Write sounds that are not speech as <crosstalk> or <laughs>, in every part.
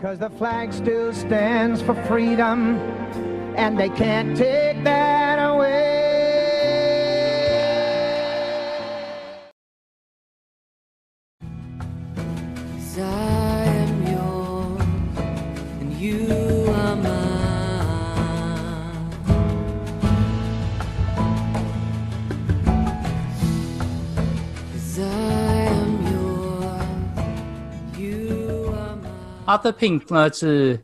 Cause the flag still stands for freedom, and they can't take that away. Arthur Pink 呢是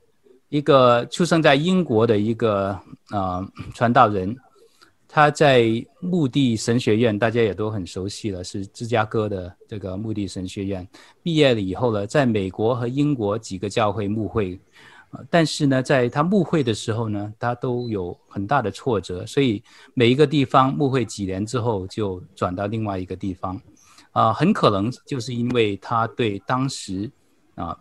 一个出生在英国的一个呃传道人，他在牧地神学院，大家也都很熟悉了，是芝加哥的这个牧地神学院。毕业了以后呢，在美国和英国几个教会牧会，呃，但是呢，在他牧会的时候呢，他都有很大的挫折，所以每一个地方牧会几年之后，就转到另外一个地方，啊、很可能就是因为他对当时啊。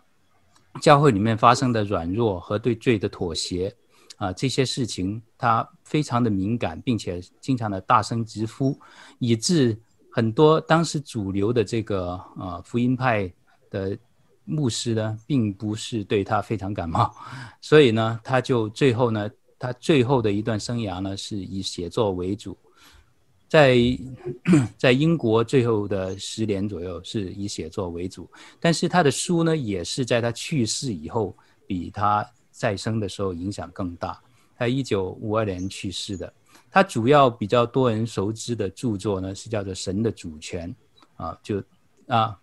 教会里面发生的软弱和对罪的妥协，啊、这些事情他非常的敏感，并且经常的大声疾呼，以致很多当时主流的这个呃福音派的牧师呢，并不是对他非常感冒，所以呢，他就最后呢，他最后的一段生涯呢，是以写作为主。在 <clears throat> 在英国最后的十年左右是以写作为主，但是他的书呢，也是在他去世以后比他在生的时候影响更大。他一九五二年去世的，他主要比较多人熟知的著作呢是叫做《神的主权》啊，就啊《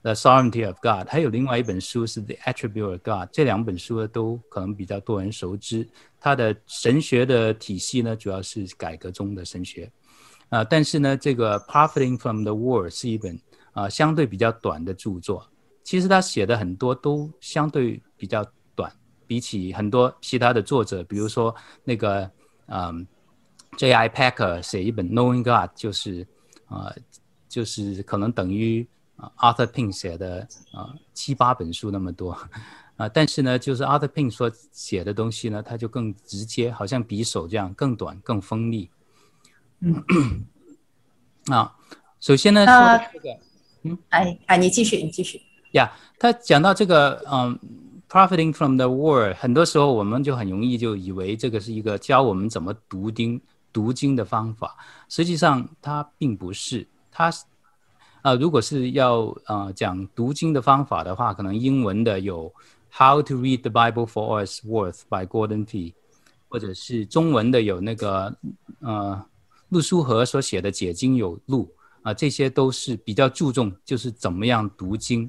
The Sovereignty of God》，还有另外一本书是《The Attribute of God》，这两本书呢都可能比较多人熟知。他的神学的体系呢，主要是改革中的神学。啊，但是呢，这个《Profiting from the War》是一本啊相对比较短的著作。其实他写的很多都相对比较短，比起很多其他的作者，比如说那个嗯，J.I. Packer 写一本《Knowing God》，就是啊，就是可能等于啊 Arthur Pink 写的啊七八本书那么多啊。<laughs> 但是呢，就是 Arthur Pink 所写的东西呢，他就更直接，好像匕首这样，更短、更锋利。嗯，啊，首先呢，呃、说这个，嗯，哎哎，你继续，你继续。呀、yeah，他讲到这个，嗯，profiting from the war，很多时候我们就很容易就以为这个是一个教我们怎么读经、读经的方法，实际上它并不是。它，啊、呃，如果是要呃讲读经的方法的话，可能英文的有 How to Read the Bible for All It's Worth by Gordon Fee，或者是中文的有那个，呃。陆书和所写的《解经有路》啊，这些都是比较注重就是怎么样读经，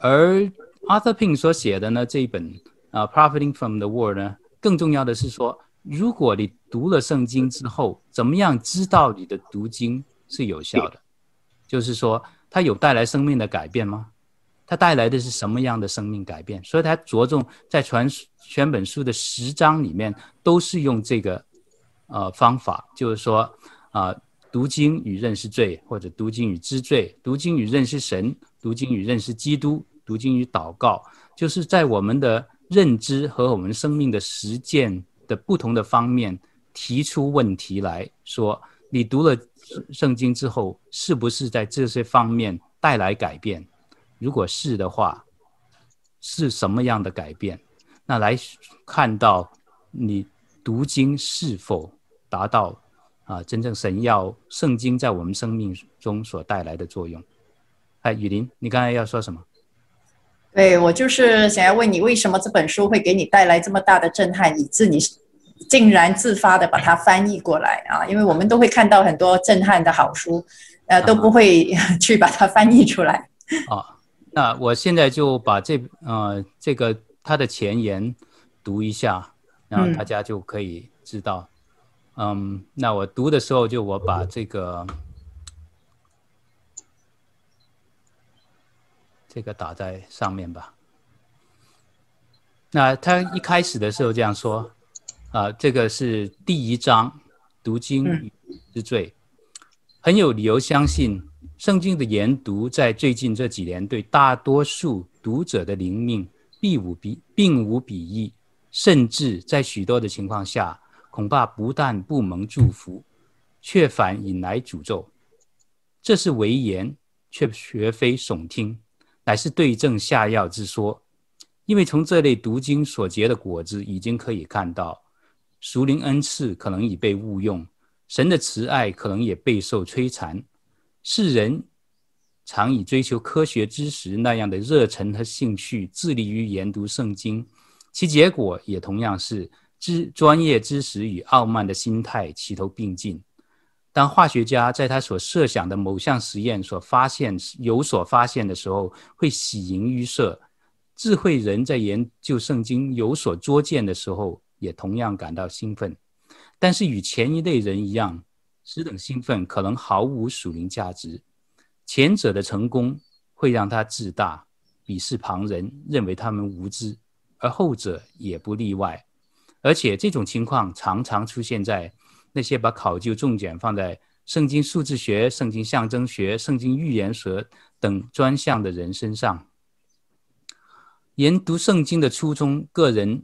而 Arthur Pink 所写的呢这一本啊《Profiting from the Word》呢，更重要的是说，如果你读了圣经之后，怎么样知道你的读经是有效的？就是说，它有带来生命的改变吗？它带来的是什么样的生命改变？所以，它着重在全全本书的十章里面，都是用这个。呃，方法就是说，啊、呃，读经与认识罪，或者读经与知罪，读经与认识神，读经与认识基督，读经与祷告，就是在我们的认知和我们生命的实践的不同的方面提出问题来说，你读了圣经之后，是不是在这些方面带来改变？如果是的话，是什么样的改变？那来看到你。读经是否达到啊真正神要圣经在我们生命中所带来的作用？哎，雨林，你刚才要说什么？对，我就是想要问你，为什么这本书会给你带来这么大的震撼，以致你竟然自发的把它翻译过来啊？因为我们都会看到很多震撼的好书，呃，都不会去把它翻译出来。啊，<laughs> 那我现在就把这呃这个它的前言读一下。然后大家就可以知道，嗯，嗯，那我读的时候就我把这个这个打在上面吧。那他一开始的时候这样说，啊，这个是第一章，读经与知罪，很有理由相信，圣经的研读在最近这几年对大多数读者的灵命并无比并无裨益。甚至在许多的情况下，恐怕不但不蒙祝福，却反引来诅咒。这是危言，却绝非耸听，乃是对症下药之说。因为从这类读经所结的果子，已经可以看到，属灵恩赐可能已被误用，神的慈爱可能也备受摧残。世人常以追求科学知识那样的热忱和兴趣，致力于研读圣经，其结果也同样是知专业知识与傲慢的心态齐头并进。当化学家在他所设想的某项实验所发现有所发现的时候，会喜盈于色；智慧人在研究圣经有所拙见的时候，也同样感到兴奋。但是与前一类人一样，此等兴奋可能毫无属灵价值。前者的成功会让他自大、鄙视旁人，认为他们无知；而后者也不例外。而且这种情况常常出现在。那些把考究重点放在圣经数字学、圣经象征学、圣经预言学等专项的人身上，研读圣经的初衷，个人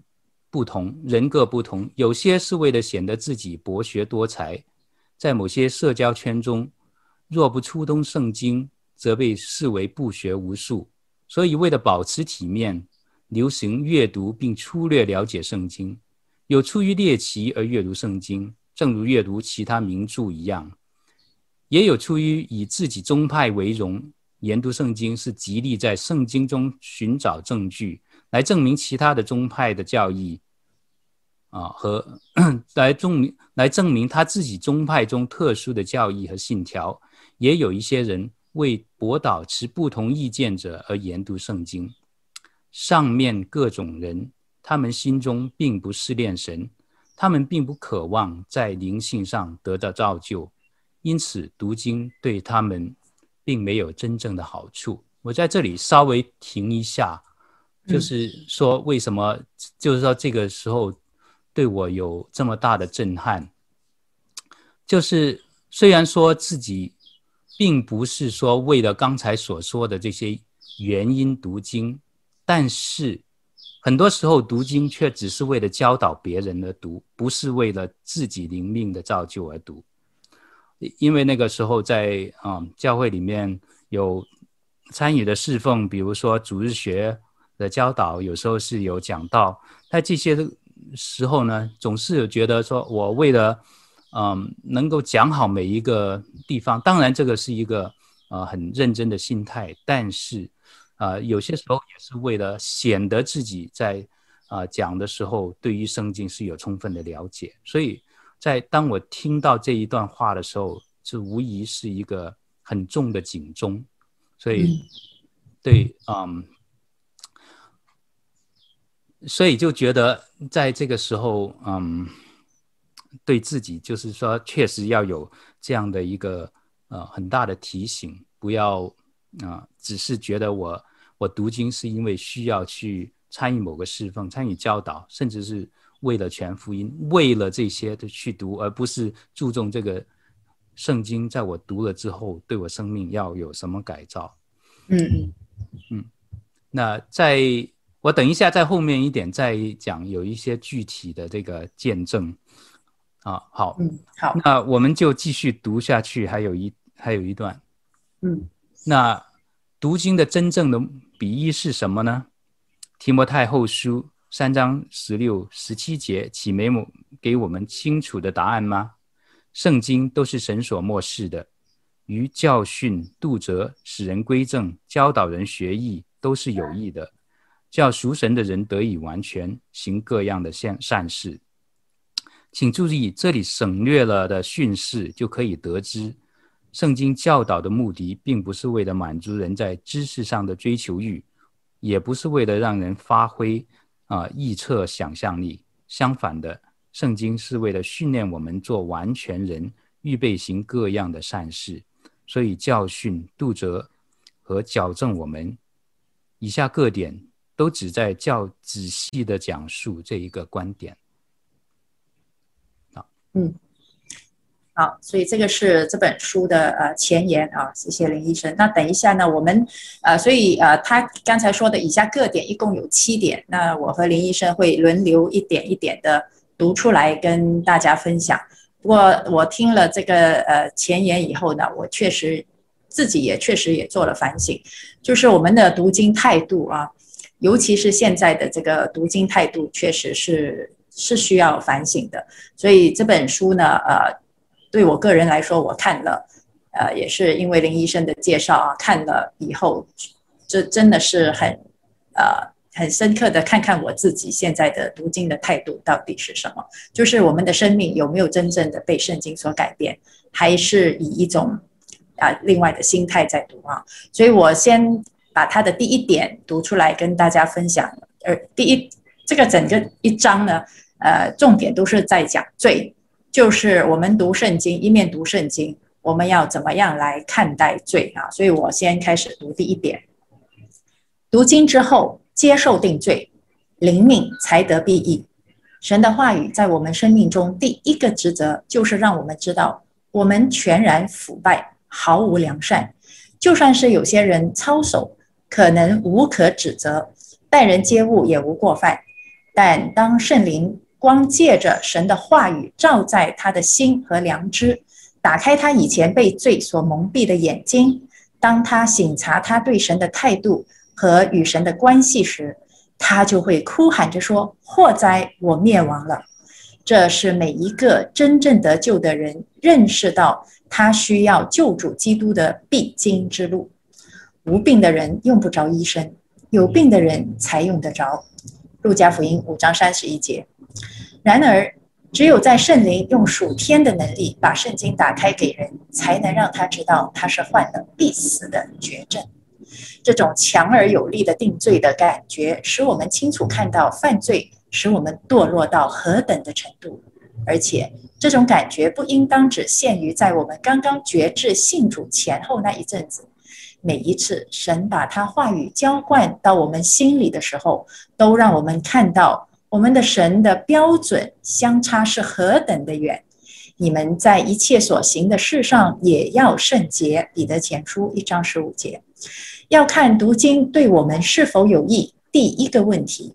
不同，人各不同。有些是为了显得自己博学多才，在某些社交圈中，若不初通圣经，则被视为不学无术。所以，为了保持体面，流行阅读并粗略了解圣经。有出于猎奇而阅读圣经。正如阅读其他名著一样，也有出于以自己宗派为荣，研读圣经是极力在圣经中寻找证据，来证明其他的宗派的教义，啊，和 <clears throat> 来证明来证明他自己宗派中特殊的教义和信条。也有一些人为驳倒持不同意见者而研读圣经。上面各种人，他们心中并不思恋神。他们并不渴望在灵性上得到造就，因此读经对他们并没有真正的好处。我在这里稍微停一下，就是说为什么，就是说这个时候对我有这么大的震撼，就是虽然说自己并不是说为了刚才所说的这些原因读经，但是。很多时候读经却只是为了教导别人而读，不是为了自己灵命的造就而读。因为那个时候在啊、嗯、教会里面有参与的侍奉，比如说主日学的教导，有时候是有讲到。在这些时候呢，总是有觉得说我为了嗯能够讲好每一个地方，当然这个是一个、呃、很认真的心态，但是。啊、呃，有些时候也是为了显得自己在啊、呃、讲的时候，对于圣经是有充分的了解。所以在当我听到这一段话的时候，这无疑是一个很重的警钟。所以，嗯对，嗯，所以就觉得在这个时候，嗯，对自己就是说，确实要有这样的一个呃很大的提醒，不要啊、呃，只是觉得我。我读经是因为需要去参与某个侍奉，参与教导，甚至是为了全福音，为了这些的去读，而不是注重这个圣经在我读了之后对我生命要有什么改造。嗯嗯嗯。那在我等一下在后面一点再讲有一些具体的这个见证。啊，好，嗯，好，那我们就继续读下去，还有一还有一段。嗯，那读经的真正的。比喻是什么呢？提摩太后书三章十六、十七节，岂没有给我们清楚的答案吗？圣经都是神所默示的，于教训、督责、使人归正、教导人学义，都是有益的，叫属神的人得以完全，行各样的善善事。请注意，这里省略了的训示，就可以得知。圣经教导的目的，并不是为了满足人在知识上的追求欲，也不是为了让人发挥啊臆测想象力。相反的，圣经是为了训练我们做完全人，预备行各样的善事。所以教训、度责和矫正我们，以下各点都旨在较仔细的讲述这一个观点。好，嗯。好，所以这个是这本书的呃前言啊，谢谢林医生。那等一下呢，我们呃，所以呃，他刚才说的以下各点一共有七点，那我和林医生会轮流一点一点的读出来跟大家分享。不过我听了这个呃前言以后呢，我确实自己也确实也做了反省，就是我们的读经态度啊，尤其是现在的这个读经态度，确实是是需要反省的。所以这本书呢，呃，对我个人来说，我看了，呃，也是因为林医生的介绍啊，看了以后，这真的是很呃很深刻的看看我自己现在的读经的态度到底是什么，就是我们的生命有没有真正的被圣经所改变，还是以一种啊、另外的心态在读啊？所以我先。把他的第一点读出来跟大家分享。而第一，这个整个一章呢，呃，重点都是在讲罪，就是我们读圣经，一面读圣经，我们要怎么样来看待罪啊？所以我先开始读第一点。读经之后，接受定罪，灵命才得裨益。神的话语在我们生命中第一个职责，就是让我们知道我们全然腐败，毫无良善。就算是有些人操守。可能无可指责，待人接物也无过犯。但当圣灵光借着神的话语照在他的心和良知，打开他以前被罪所蒙蔽的眼睛，当他省察他对神的态度和与神的关系时，他就会哭喊着说：“祸哉，我灭亡了！”这是每一个真正得救的人认识到他需要救主基督的必经之路。无病的人用不着医生，有病的人才用得着。路加福音五章三十一节。然而，只有在圣灵用属天的能力把圣经打开给人，才能让他知道他是患了必死的绝症。这种强而有力的定罪的感觉，使我们清楚看到犯罪使我们堕落到何等的程度。而且，这种感觉不应当只限于在我们刚刚决志信主前后那一阵子。每一次神把他话语浇灌到我们心里的时候，都让我们看到我们的神的标准相差是何等的远。你们在一切所行的事上也要圣洁。彼得前书一章十五节，要看读经对我们是否有益。第一个问题，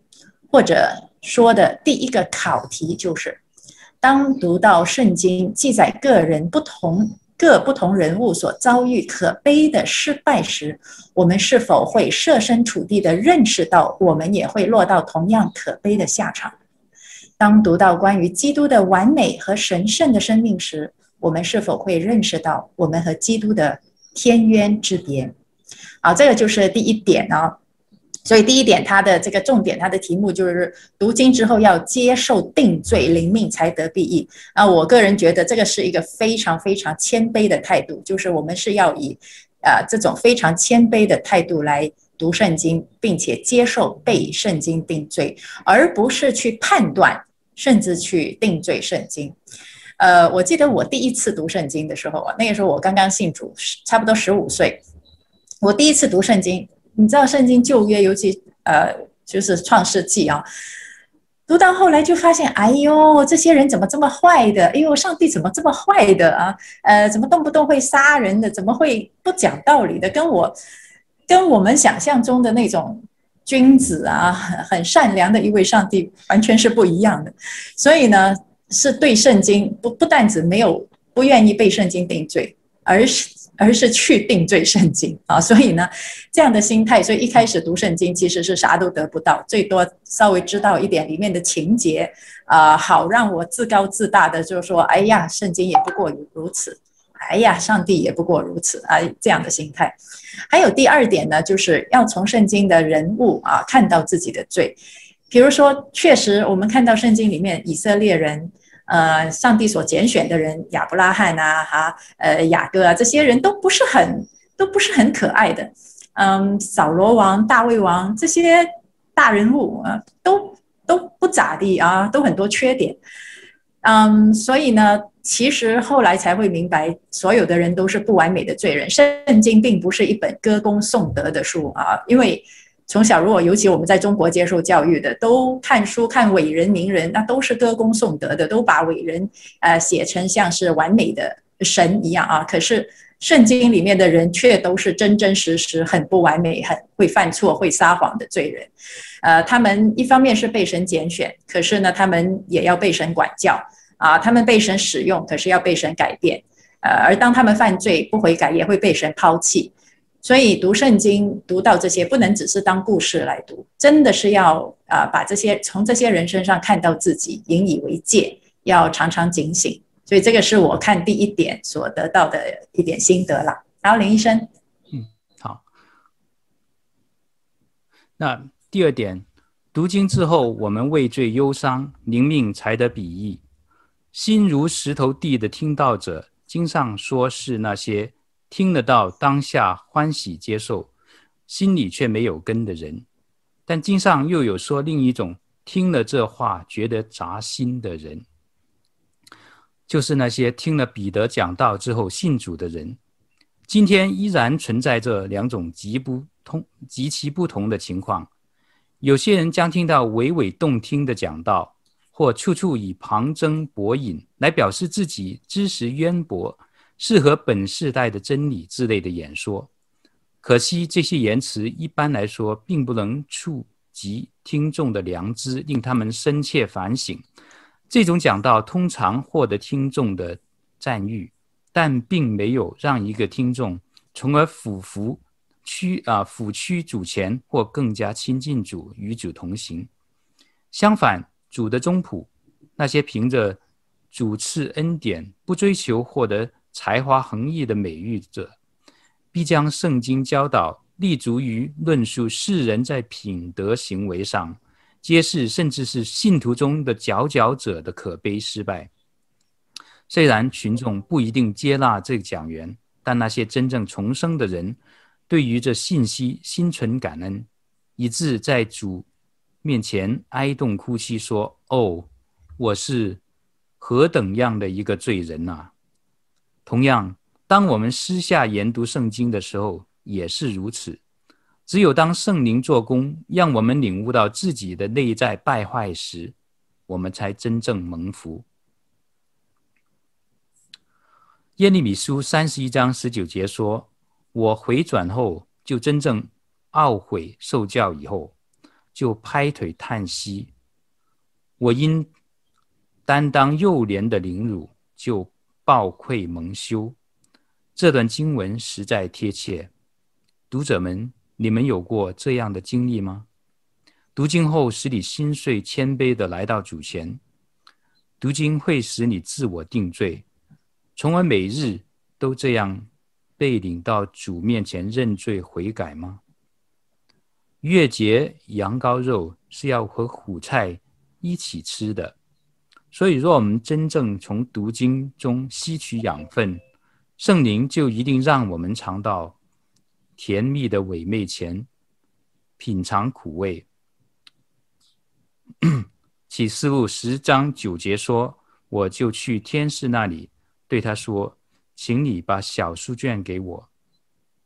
或者说的第一个考题，就是当读到圣经记载个人不同。各不同人物所遭遇可悲的失败时，我们是否会设身处地地认识到，我们也会落到同样可悲的下场？当读到关于基督的完美和神圣的生命时，我们是否会认识到我们和基督的天渊之别？好，这个就是第一点啊。所以第一点，它的这个重点，它的题目就是读经之后要接受定罪，灵命才得裨益。啊，我个人觉得这个是一个非常非常谦卑的态度，就是我们是要以，呃，这种非常谦卑的态度来读圣经，并且接受被圣经定罪，而不是去判断甚至去定罪圣经。呃，我记得我第一次读圣经的时候啊，那个时候我刚刚信主，差不多十五岁，我第一次读圣经。你知道圣经旧约，尤其呃，就是创世纪啊，读到后来就发现，哎呦，这些人怎么这么坏的？哎呦，上帝怎么这么坏的啊？呃，怎么动不动会杀人的？怎么会不讲道理的？跟我跟我们想象中的那种君子啊，很善良的一位上帝，完全是不一样的。所以呢，是对圣经不不但只没有不愿意被圣经定罪，而是。而是去定罪圣经啊，所以呢，这样的心态，所以一开始读圣经其实是啥都得不到，最多稍微知道一点里面的情节啊，好让我自高自大的就是说，哎呀，圣经也不过如此，哎呀，上帝也不过如此啊，这样的心态。还有第二点呢，就是要从圣经的人物啊看到自己的罪，比如说，确实我们看到圣经里面以色列人。呃，上帝所拣选的人，亚伯拉罕啊，哈，呃，雅各啊，这些人都不是很，都不是很可爱的。嗯，扫罗王、大卫王这些大人物啊，都都不咋地啊，都很多缺点。嗯，所以呢，其实后来才会明白，所有的人都是不完美的罪人。圣经并不是一本歌功颂德的书啊，因为。从小，如果尤其我们在中国接受教育的，都看书看伟人名人，那都是歌功颂德的，都把伟人呃写成像是完美的神一样啊。可是圣经里面的人却都是真真实实很不完美、很会犯错、会撒谎的罪人。呃，他们一方面是被神拣选，可是呢，他们也要被神管教啊。他们被神使用，可是要被神改变。呃，而当他们犯罪不悔改，也会被神抛弃。所以读圣经读到这些，不能只是当故事来读，真的是要啊、把这些从这些人身上看到自己，引以为戒，要常常警醒。所以这个是我看第一点所得到的一点心得啦。好，林医生，嗯，好。那第二点，读经之后，我们畏罪忧伤，灵命才得裨益。心如石头地的听道者，经上说是那些。听得到当下欢喜接受，心里却没有根的人，但经上又有说另一种听了这话觉得扎心的人，就是那些听了彼得讲道之后信主的人。今天依然存在这两种极不通、极其不同的情况。有些人将听到娓娓动听的讲道，或处处以旁征博引来表示自己知识渊博。适合本世代的真理之类的演说，可惜这些言辞一般来说并不能触及听众的良知，令他们深切反省。这种讲道通常获得听众的赞誉，但并没有让一个听众从而俯伏屈啊俯屈主前，或更加亲近主，与主同行。相反，主的宗仆，那些凭着主赐恩典，不追求获得。才华横溢的美誉者，必将圣经教导立足于论述世人在品德行为上，揭示甚至是信徒中的佼佼者的可悲失败。虽然群众不一定接纳这个讲员，但那些真正重生的人，对于这信息心存感恩，以致在主面前哀慟哭泣，说：“哦，我是何等样的一个罪人啊！”同样，当我们私下研读圣经的时候，也是如此。只有当圣灵做工，让我们领悟到自己的内在败坏时，我们才真正蒙福。耶利米书三十一章十九节说：“我回转后，就真正懊悔受教以后，就拍腿叹息。我因担当幼年的凌辱，就。”抱愧蒙羞，这段经文实在贴切。读者们，你们有过这样的经历吗？读经后使你心碎谦卑的来到主前，读经会使你自我定罪，从而每日都这样被领到主面前认罪悔改吗？月节羊羔肉是要和苦菜一起吃的。所以，若我们真正从读经中吸取养分，圣灵就一定让我们尝到甜蜜的味美前，品尝苦味。<coughs> 启示录十章九节说：“我就去天使那里，对他说，请你把小书卷给我。”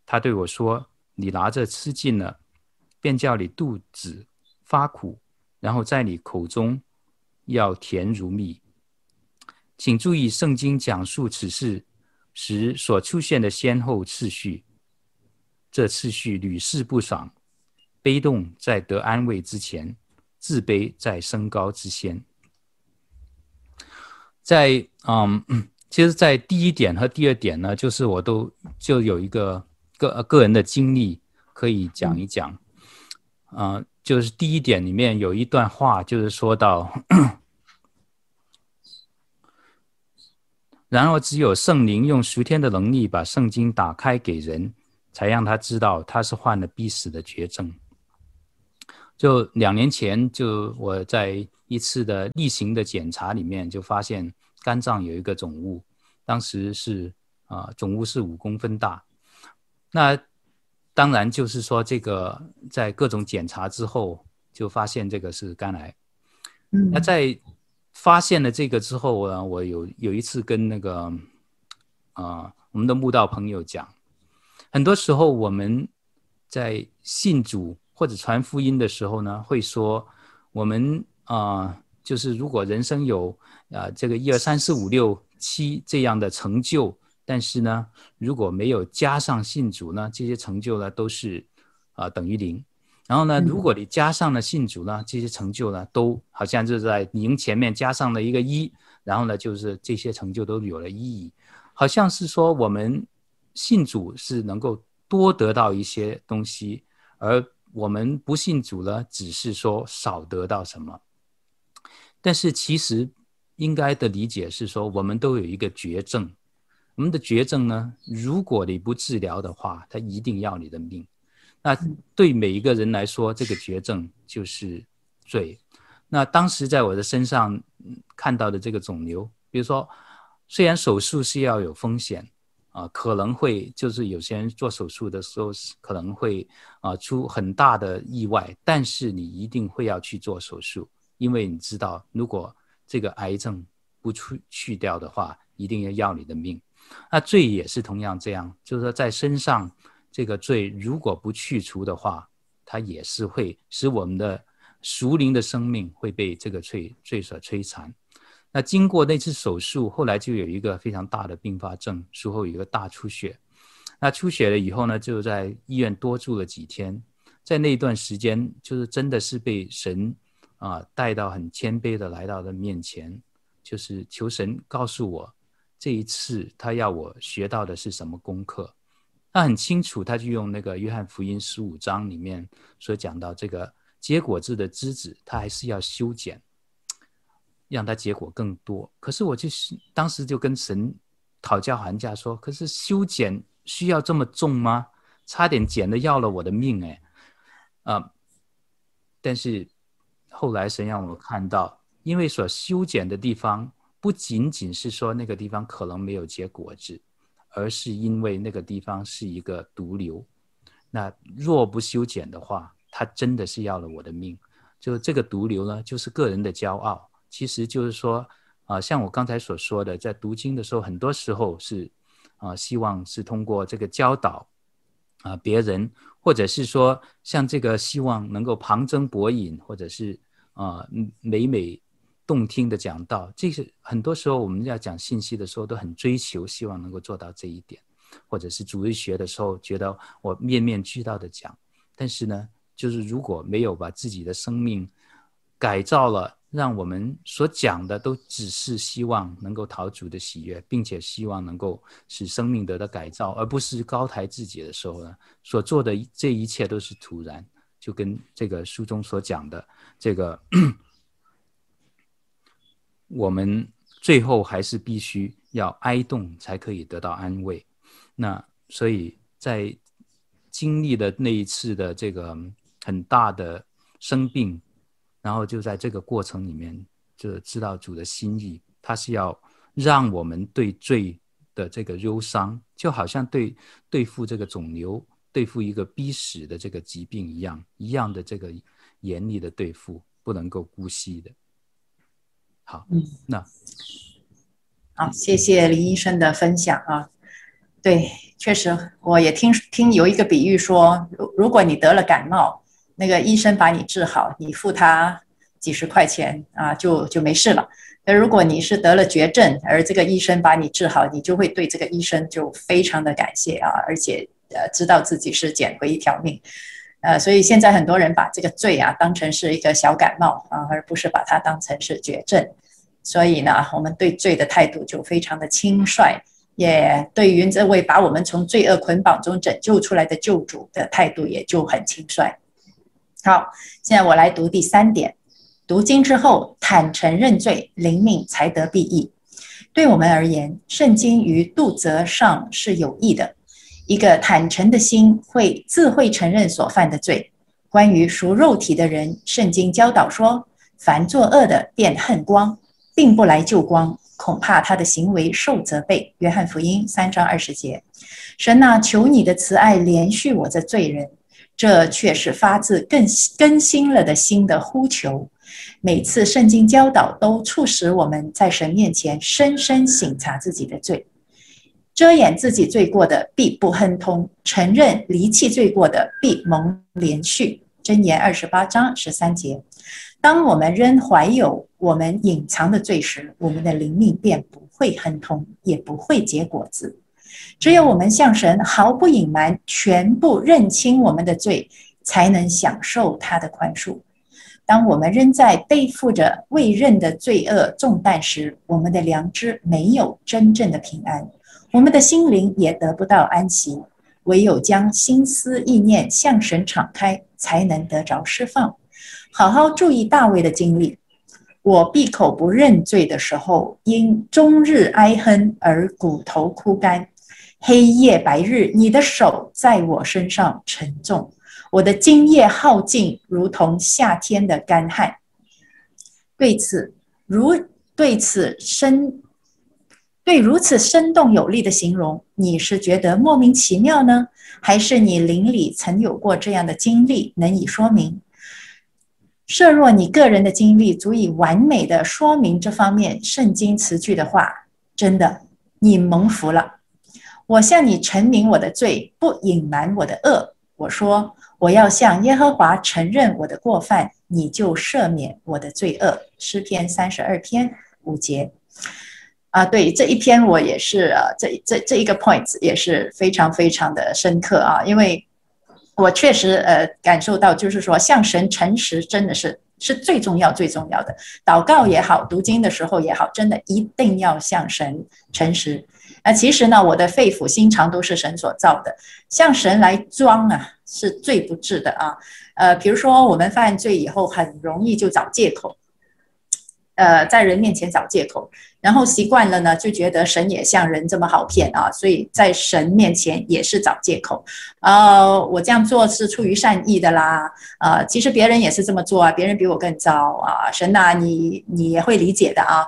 他对我说：“你拿着吃尽了，便叫你肚子发苦，然后在你口中。”要甜如蜜，请注意圣经讲述此事时所出现的先后次序。这次序屡试不爽，悲痛在得安慰之前，自卑在升高之先。在嗯，其实，在第一点和第二点呢，就是我都就有一个个个人的经历可以讲一讲。嗯、呃，就是第一点里面有一段话，就是说到。然而，只有圣灵用属天的能力把圣经打开给人，才让他知道他是患了必死的绝症。就两年前，就我在一次的例行的检查里面，就发现肝脏有一个肿物，当时是啊，肿物是五公分大。那当然就是说，这个在各种检查之后，就发现这个是肝癌。嗯，那在。发现了这个之后呢，我有有一次跟那个啊、我们的慕道朋友讲，很多时候我们在信主或者传福音的时候呢，会说我们啊、就是如果人生有啊、这个一二三四五六七这样的成就，但是呢，如果没有加上信主呢，这些成就呢都是啊、等于零。然后呢，如果你加上了信主呢，这些成就呢，都好像就是在零前面加上了一个一，然后呢，就是这些成就都有了意义，好像是说我们信主是能够多得到一些东西，而我们不信主呢，只是说少得到什么。但是其实应该的理解是说，我们都有一个绝症。我们的绝症呢，如果你不治疗的话，它一定要你的命。那对每一个人来说，这个绝症就是罪。那当时在我的身上看到的这个肿瘤，比如说，虽然手术是要有风险。啊，可能会就是有些人做手术的时候可能会啊出很大的意外，但是你一定会要去做手术，因为你知道，如果这个癌症不出去掉的话，一定要要你的命。那罪也是同样这样，就是说在身上这个罪如果不去除的话，它也是会使我们的熟灵的生命会被这个罪罪所摧残。那经过那次手术，后来就有一个非常大的并发症，术后有一个大出血。那出血了以后呢，就在医院多住了几天。在那一段时间，就是真的是被神啊带到很谦卑的来到的面前，就是求神告诉我，这一次他要我学到的是什么功课。那很清楚，他就用那个约翰福音十五章里面所讲到这个结果子的枝子，他还是要修剪。让它结果更多，可是我就是当时就跟神讨价还价说：“可是修剪需要这么重吗？差点剪的要了我的命哎！”啊！但是后来神让我看到，因为所修剪的地方不仅仅是说那个地方可能没有结果子，而是因为那个地方是一个毒瘤。那若不修剪的话，它真的是要了我的命。就这个毒瘤呢，就是个人的骄傲。其实就是说，啊，像我刚才所说的，在读经的时候，很多时候是，啊，希望是通过这个教导，啊，别人，或者是说，像这个希望能够旁征博引，或者是啊，每每动听的讲道，这是很多时候我们要讲信息的时候，都很追求，希望能够做到这一点，或者是主日学的时候，觉得我面面俱到的讲，但是呢，就是如果没有把自己的生命改造了。让我们所讲的都只是希望能够讨主的喜悦，并且希望能够使生命得到改造，而不是高抬自己的时候呢，所做的这一切都是徒然。就跟这个书中所讲的，这个我们最后还是必须要哀慟才可以得到安慰。那所以在经历了那一次的这个很大的生病。然后就在这个过程里面，就知道主的心意，他是要让我们对罪的这个忧伤，就好像对对付这个肿瘤、对付一个逼死的这个疾病一样，一样的这个严厉的对付，不能够姑息的。好，嗯，那好，谢谢林医生的分享啊。对，确实，我也听听有一个比喻说，如如果你得了感冒。那个医生把你治好，你付他几十块钱啊，就就没事了。那如果你是得了绝症，而这个医生把你治好，你就会对这个医生就非常的感谢啊，而且呃知道自己是捡回一条命。呃，所以现在很多人把这个罪啊当成是一个小感冒啊，而不是把它当成是绝症。所以呢，我们对罪的态度就非常的轻率，也对于这位把我们从罪恶捆绑中拯救出来的救主的态度也就很轻率。好，现在我来读第三点。读经之后，坦诚认罪，灵命才得裨益。对我们而言，圣经于度责上是有益的。一个坦诚的心会自会承认所犯的罪。关于赎肉体的人，圣经教导说：凡作恶的便恨光，并不来救光，恐怕他的行为受责备。约翰福音三章二十节。神啊，求你的慈爱怜恤我这罪人。这却是发自更更新了的心的呼求。每次圣经教导都促使我们在神面前深深省察自己的罪，遮掩自己罪过的必不亨通，承认离弃罪过的必蒙怜恤。箴言二十八章十三节。当我们仍怀有我们隐藏的罪时，我们的灵命便不会亨通，也不会结果子。只有我们向神毫不隐瞒、全部认清我们的罪，才能享受他的宽恕。当我们仍在背负着未认的罪恶重担时，我们的良知没有真正的平安，我们的心灵也得不到安息。唯有将心思意念向神敞开，才能得着释放。好好注意大卫的经历。我闭口不认罪的时候，因终日哀哼而骨头枯干。黑夜白日，你的手在我身上沉重，我的精液耗尽，如同夏天的干旱。对此，如对此生对如此生动有力的形容，你是觉得莫名其妙呢，还是你邻里曾有过这样的经历，能以说明？设若你个人的经历足以完美的说明这方面圣经词句的话，真的，你蒙福了。我向你陈明我的罪，不隐瞒我的恶。我说，我要向耶和华承认我的过犯，你就赦免我的罪恶。诗篇三十二篇五节。啊，对，这一篇我也是，啊，这这这一个 point 也是非常非常的深刻啊，因为我确实呃感受到，就是说向神诚实真的是是最重要最重要的。祷告也好，读经的时候也好，真的一定要向神诚实。那其实呢，我的肺腑心肠都是神所造的，向神来装啊，是最不智的啊。呃，比如说我们犯罪以后，很容易就找借口，呃，在人面前找借口，然后习惯了呢，就觉得神也像人这么好骗啊，所以在神面前也是找借口。呃，我这样做是出于善意的啦，呃，其实别人也是这么做啊，别人比我更糟啊，神呐，你你也会理解的啊。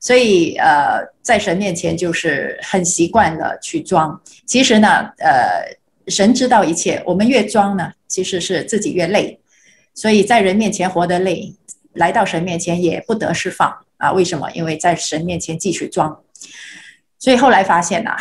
所以，呃，在神面前就是很习惯了去装。其实呢，呃，神知道一切。我们越装呢，其实是自己越累。所以在人面前活得累，来到神面前也不得释放啊。为什么？因为在神面前继续装。所以后来发现呐、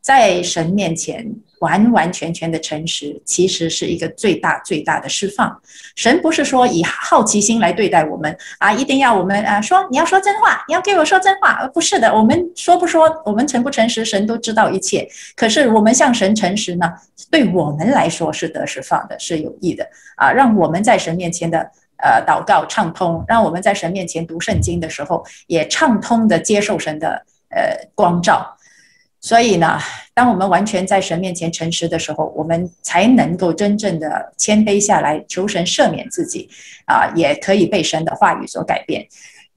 在神面前。完完全全的诚实，其实是一个最大最大的释放。神不是说以好奇心来对待我们啊，一定要我们啊说你要说真话，你要给我说真话。不是的，我们说不说，我们诚不诚实，神都知道一切。可是我们向神诚实呢，对我们来说是得释放的，是有益的啊，让我们在神面前的呃祷告畅通，让我们在神面前读圣经的时候也畅通的接受神的呃光照。所以呢，当我们完全在神面前诚实的时候，我们才能够真正的谦卑下来，求神赦免自己，啊，也可以被神的话语所改变。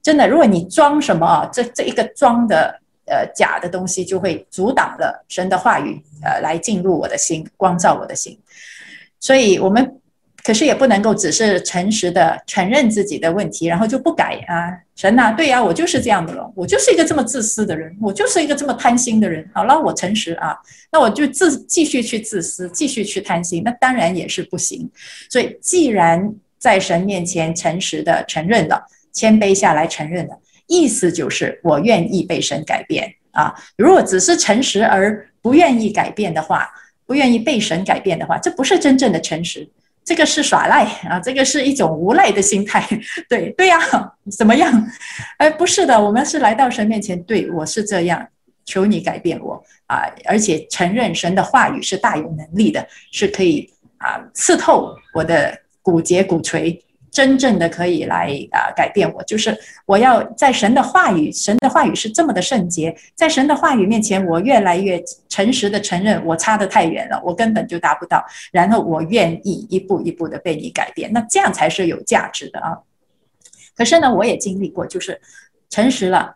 真的，如果你装什么啊，这这一个装的呃假的东西，就会阻挡了神的话语，呃，来进入我的心，光照我的心。所以，我们。可是也不能够只是诚实的承认自己的问题，然后就不改啊！神呐，对呀，我就是这样的了，我就是一个这么自私的人，我就是一个这么贪心的人。好了，我诚实啊，那我就自继续去自私，继续去贪心，那当然也是不行。所以，既然在神面前诚实的承认了，谦卑下来承认了，意思就是我愿意被神改变啊！如果只是诚实而不愿意改变的话，不愿意被神改变的话，这不是真正的诚实。这个是耍赖啊，这个是一种无赖的心态。<laughs> 对对呀，怎么样？哎，不是的，我们是来到神面前，对，我是这样，求你改变我啊！而且承认神的话语是大有能力的，是可以啊刺透我的骨节骨髓。真正的可以来啊改变我，就是我要在神的话语，神的话语是这么的圣洁，在神的话语面前，我越来越诚实的承认我差得太远了，我根本就达不到，然后我愿意一步一步的被你改变，那这样才是有价值的啊。可是呢，我也经历过，就是诚实了，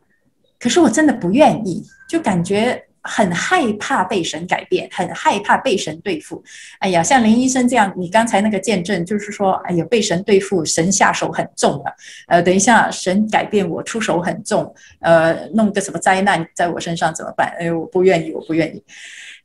可是我真的不愿意，就感觉。很害怕被神改变，很害怕被神对付。哎呀，像林医生这样，你刚才那个见证就是说，哎呀，被神对付，神下手很重了。呃，等一下，神改变我，出手很重，呃，弄个什么灾难在我身上怎么办？哎呦，我不愿意，我不愿意。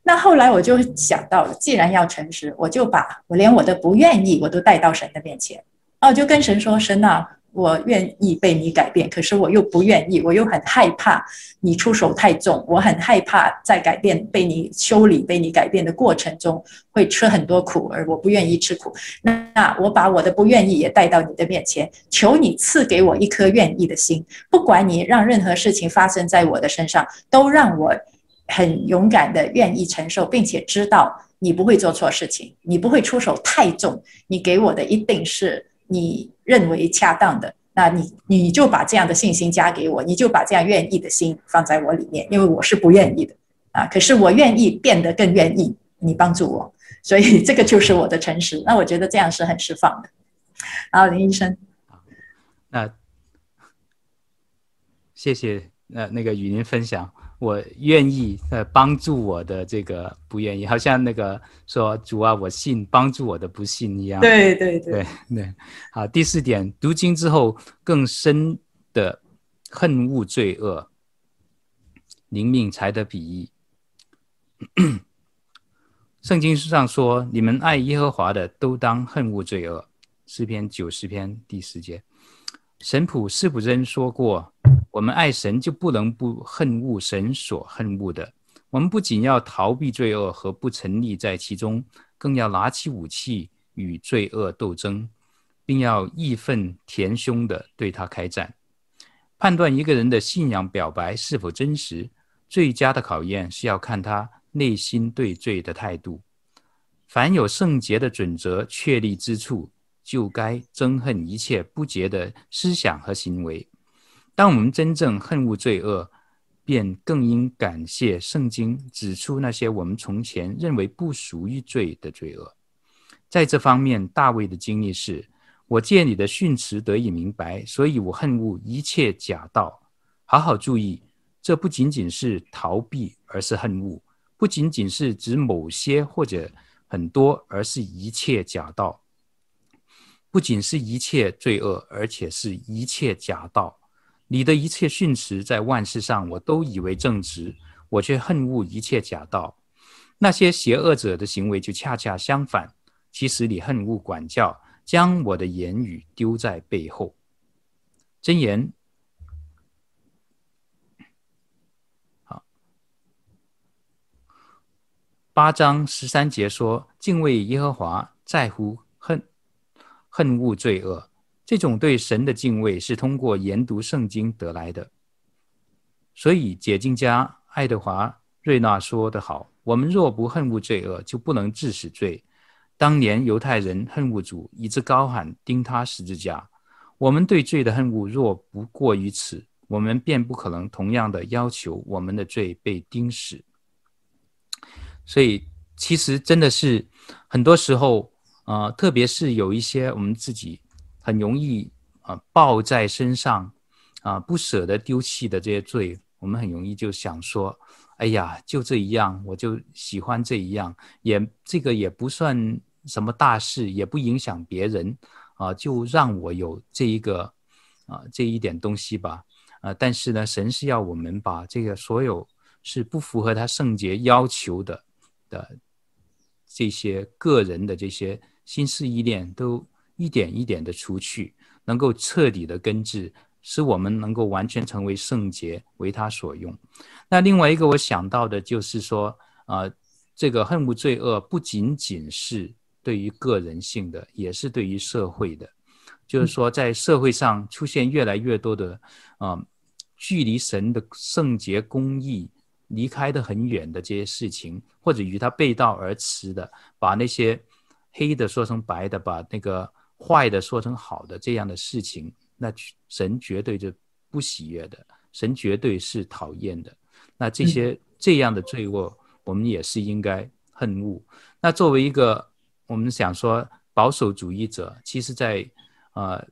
那后来我就想到了，既然要诚实，我就把我连我的不愿意我都带到神的面前，哦，就跟神说，神啊。我愿意被你改变，可是我又不愿意，我又很害怕你出手太重，我很害怕在改变被你修理、被你改变的过程中会吃很多苦，而我不愿意吃苦。那我把我的不愿意也带到你的面前，求你赐给我一颗愿意的心。不管你让任何事情发生在我的身上，都让我很勇敢的愿意承受，并且知道你不会做错事情，你不会出手太重，你给我的一定是。你认为恰当的，那你你就把这样的信心加给我，你就把这样愿意的心放在我里面，因为我是不愿意的啊。可是我愿意变得更愿意你帮助我，<laughs> 所以这个就是我的诚实。那我觉得这样是很释放的。好，林医生，那谢谢那那个与您分享。我愿意呃帮助我的这个不愿意，好像那个说主啊，我信帮助我的不信一样。对对对对对。好，第四点，读经之后更深的恨恶罪恶，灵命才得比喻。<clears throat> 圣经书上说：“你们爱耶和华的，都当恨恶罪恶。”诗篇九十篇第十节。神父司布真说过：“我们爱神，就不能不恨恶神所恨恶的。我们不仅要逃避罪恶和不沉溺在其中，更要拿起武器与罪恶斗争，并要义愤填胸地对他开战。判断一个人的信仰表白是否真实，最佳的考验是要看他内心对罪的态度。凡有圣洁的准则确立之处。”就该憎恨一切不洁的思想和行为。当我们真正恨恶罪恶，便更应感谢圣经指出那些我们从前认为不属于罪的罪恶。在这方面，大卫的经历是：我借你的训词得以明白，所以我恨恶一切假道。好好注意，这不仅仅是逃避，而是恨恶；不仅仅是指某些或者很多，而是一切假道。不仅是一切罪恶，而且是一切假道。你的一切训词在万事上，我都以为正直，我却恨恶一切假道。那些邪恶者的行为就恰恰相反。其实你恨恶管教，将我的言语丢在背后。箴言，好，八章十三节说：敬畏耶和华，在乎恨。恶罪恶，这种对神的敬畏是通过研读圣经得来的。所以解经家爱德华瑞纳说得好：“我们若不恨恶罪恶，就不能治死罪。当年犹太人恨恶主，以致高喊钉他十字架。我们对罪的恨恶若不过于此，我们便不可能同样的要求我们的罪被钉死。所以，其实真的是很多时候。”啊、特别是有一些我们自己很容易啊、抱在身上啊、不舍得丢弃的这些罪，我们很容易就想说，哎呀，就这一样，我就喜欢这一样，也这个也不算什么大事，也不影响别人啊、就让我有这一个啊、这一点东西吧啊、但是呢，神是要我们把这个所有是不符合他圣洁要求的的这些个人的这些。心思意念都一点一点的除去，能够彻底的根治，使我们能够完全成为圣洁，为他所用。那另外一个我想到的就是说，呃，这个恨恶罪恶不仅仅是对于个人性的，也是对于社会的。就是说，在社会上出现越来越多的啊、呃，距离神的圣洁公义离开的很远的这些事情，或者与他背道而驰的，把那些。黑的说成白的，把那个坏的说成好的，这样的事情，那神绝对就不喜悦的，神绝对是讨厌的。那这些这样的罪恶，我们也是应该恨恶。那作为一个我们想说保守主义者，其实在呃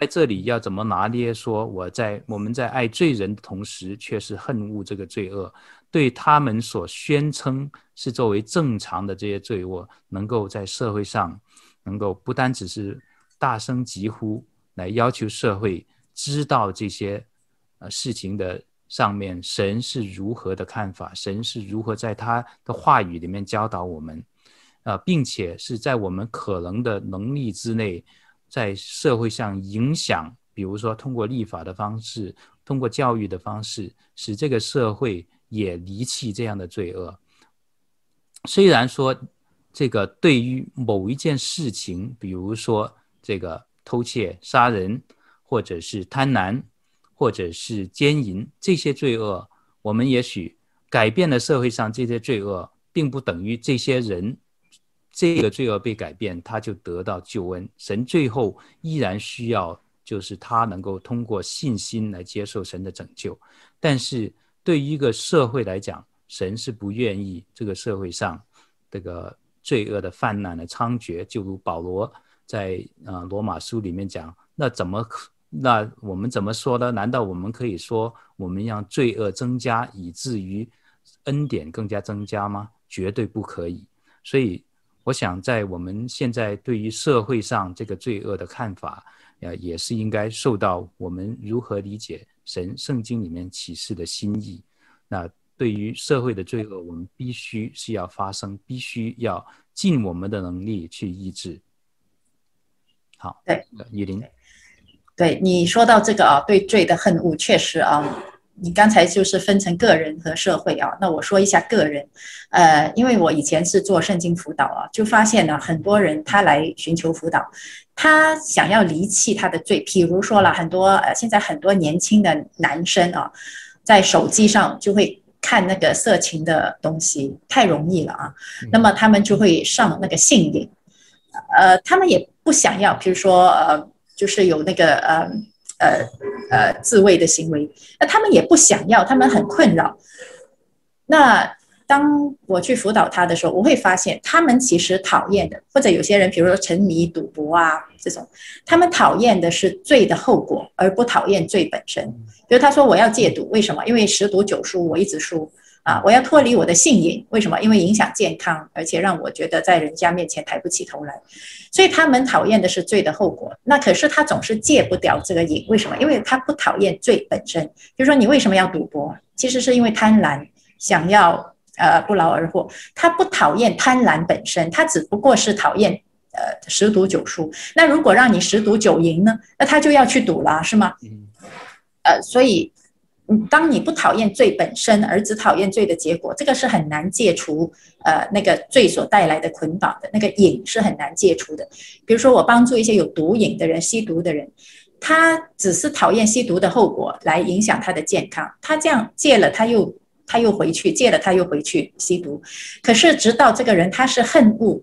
在这里要怎么拿捏？说我在我们在爱罪人的同时，却是恨恶这个罪恶。对他们所宣称是作为正常的这些罪恶，能够在社会上，能够不单只是大声疾呼，来要求社会知道这些呃事情的上面，神是如何的看法，神是如何在他的话语里面教导我们，呃，并且是在我们可能的能力之内，在社会上影响，比如说通过立法的方式，通过教育的方式，使这个社会。也离弃这样的罪恶。虽然说，这个对于某一件事情，比如说这个偷窃、杀人，或者是贪婪，或者是奸淫这些罪恶，我们也许改变了社会上这些罪恶，并不等于这些人这个罪恶被改变，他就得到救恩。神最后依然需要，就是他能够通过信心来接受神的拯救，但是。对于一个社会来讲，神是不愿意这个社会上这个罪恶的泛滥的猖獗，就如保罗在呃罗马书里面讲，那怎么那我们怎么说呢？难道我们可以说我们让罪恶增加，以至于恩典更加增加吗？绝对不可以。所以，我想在我们现在对于社会上这个罪恶的看法，呃，也是应该受到我们如何理解神圣经里面启示的心意。那对于社会的罪恶，我们必须是要发声，必须要尽我们的能力去抑制。好，对，雨林，对你说到这个啊，对罪的恨恶，确实啊。你刚才就是分成个人和社会啊，那我说一下个人，呃，因为我以前是做圣经辅导啊，就发现呢，很多人他来寻求辅导，他想要离弃他的罪，譬如说了很多呃，现在很多年轻的男生啊，在手机上就会看那个色情的东西，太容易了啊，那么他们就会上那个性瘾，呃，他们也不想要，比如说呃，就是有那个呃。呃呃，自卫的行为，那他们也不想要，他们很困扰。那当我去辅导他的时候，我会发现他们其实讨厌的，或者有些人，比如说沉迷赌博啊这种，他们讨厌的是罪的后果，而不讨厌罪本身。比如他说我要戒赌，为什么？因为十赌九输，我一直输。啊！我要脱离我的性瘾，为什么？因为影响健康，而且让我觉得在人家面前抬不起头来。所以他们讨厌的是罪的后果。那可是他总是戒不掉这个瘾，为什么？因为他不讨厌罪本身。比如说，你为什么要赌博？其实是因为贪婪，想要呃不劳而获。他不讨厌贪婪本身，他只不过是讨厌呃十赌九输。那如果让你十赌九赢呢？那他就要去赌了，是吗？呃，所以。嗯，当你不讨厌罪本身，而只讨厌罪的结果，这个是很难戒除。呃，那个罪所带来的捆绑的那个瘾是很难戒除的。比如说，我帮助一些有毒瘾的人、吸毒的人，他只是讨厌吸毒的后果来影响他的健康，他这样戒了，他又他又回去戒了，他又回去吸毒。可是，直到这个人他是恨恶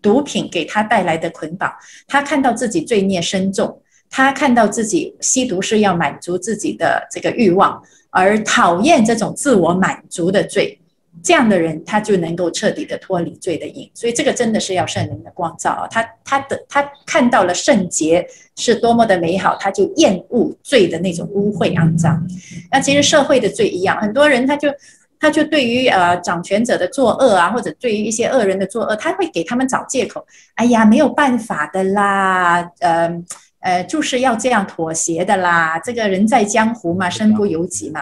毒品给他带来的捆绑，他看到自己罪孽深重。他看到自己吸毒是要满足自己的这个欲望，而讨厌这种自我满足的罪，这样的人他就能够彻底的脱离罪的瘾。所以这个真的是要圣灵的光照啊！他他的他看到了圣洁是多么的美好，他就厌恶罪的那种污秽肮脏。那其实社会的罪一样，很多人他就他就对于呃掌权者的作恶啊，或者对于一些恶人的作恶，他会给他们找借口。哎呀，没有办法的啦，呃。呃，就是要这样妥协的啦。这个人在江湖嘛，身不由己嘛。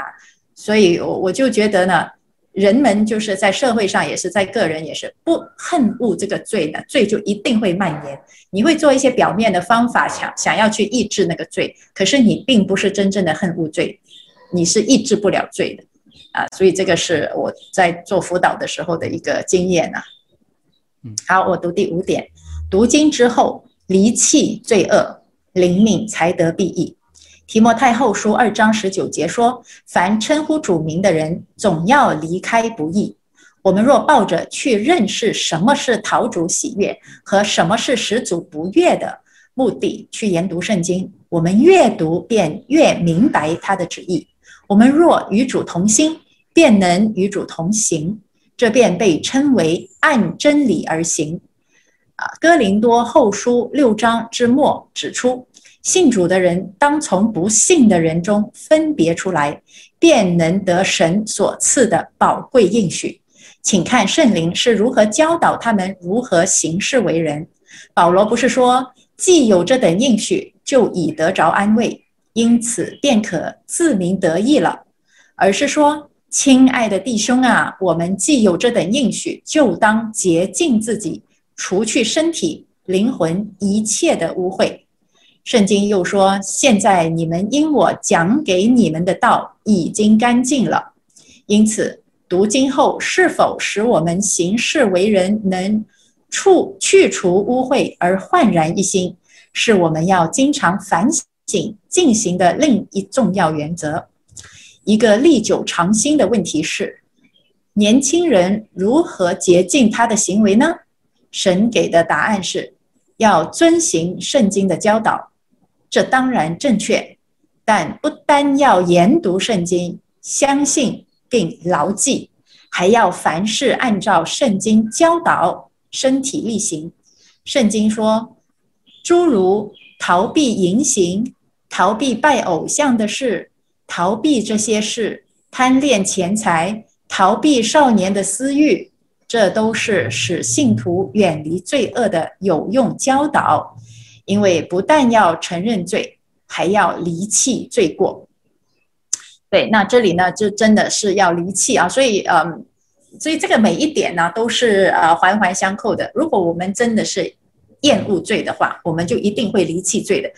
所以，我我就觉得呢，人们就是在社会上也是，在个人也是，不恨恶这个罪的，罪就一定会蔓延。你会做一些表面的方法，想想要去抑制那个罪，可是你并不是真正的恨恶罪，你是抑制不了罪的啊。所以，这个是我在做辅导的时候的一个经验啊。嗯，好，我读第五点，读经之后离弃罪恶。灵敏才得裨益。提摩太后书二章十九节说：“凡称呼主名的人，总要离开不义。”我们若抱着去认识什么是讨主喜悦和什么是使主不悦的目的去研读圣经，我们越读便越明白他的旨意。我们若与主同心，便能与主同行，这便被称为按真理而行。啊，哥林多后书六章之末指出，信主的人当从不信的人中分别出来，便能得神所赐的宝贵应许。请看圣灵是如何教导他们如何行事为人。保罗不是说，既有这等应许，就已得着安慰，因此便可自鸣得意了，而是说，亲爱的弟兄啊，我们既有这等应许，就当洁净自己。除去身体、灵魂一切的污秽。圣经又说：“现在你们因我讲给你们的道已经干净了。”因此，读经后是否使我们行事为人能处去除污秽而焕然一新，是我们要经常反省进行的另一重要原则。一个历久常新的问题是：年轻人如何洁净他的行为呢？神给的答案是，要遵行圣经的教导，这当然正确，但不单要研读圣经，相信并牢记，还要凡事按照圣经教导，身体力行。圣经说，诸如逃避淫行、逃避拜偶像的事、逃避这些事、贪恋钱财、逃避少年的私欲，这都是使信徒远离罪恶的有用教导。因为不但要承认罪，还要离弃罪过。对，那这里呢，就真的是要离弃啊。所以，嗯，所以这个每一点呢，都是呃环环相扣的。如果我们真的是厌恶罪的话，我们就一定会离弃罪的。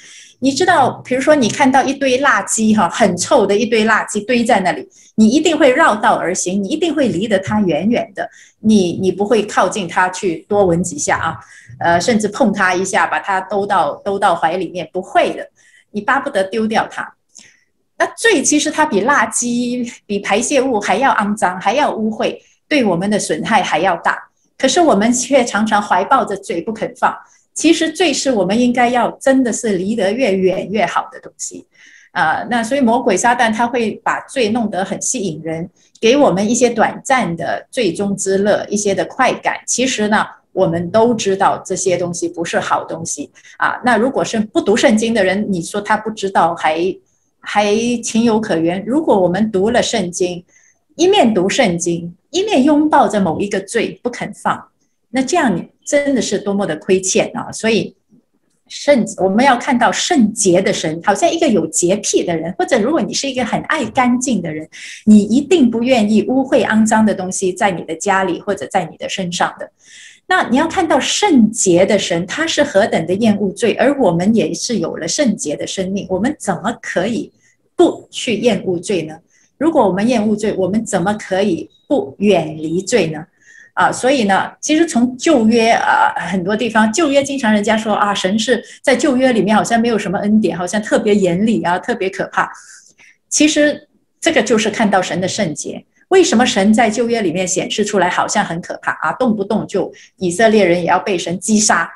你知道，比如说你看到一堆垃圾哈，很臭的一堆垃圾堆在那里，你一定会绕道而行，你一定会离得它远远的，你你不会靠近它去多闻几下啊，呃，甚至碰它一下，把它兜到兜到怀里面，不会的，你巴不得丢掉它。那最其实它比垃圾、比排泄物还要肮脏，还要污秽，对我们的损害还要大。可是我们却常常怀抱着嘴不肯放。其实罪是我们应该要真的是离得越远越好的东西，啊，那所以魔鬼撒旦他会把罪弄得很吸引人，给我们一些短暂的最终之乐，一些的快感。其实呢，我们都知道这些东西不是好东西啊。那如果是不读圣经的人，你说他不知道还还情有可原。如果我们读了圣经，一面读圣经，一面拥抱着某一个罪不肯放，那这样你真的是多么的亏欠啊！所以圣我们要看到圣洁的神，好像一个有洁癖的人，或者如果你是一个很爱干净的人，你一定不愿意污秽肮脏的东西在你的家里或者在你的身上的。那你要看到圣洁的神，他是何等的厌恶罪，而我们也是有了圣洁的生命，我们怎么可以不去厌恶罪呢？如果我们厌恶罪，我们怎么可以不远离罪呢？啊，所以呢，其实从旧约啊，很多地方旧约经常人家说啊，神是在旧约里面好像没有什么恩典，好像特别严厉啊，特别可怕。其实这个就是看到神的圣洁。为什么神在旧约里面显示出来好像很可怕啊？动不动就以色列人也要被神击杀，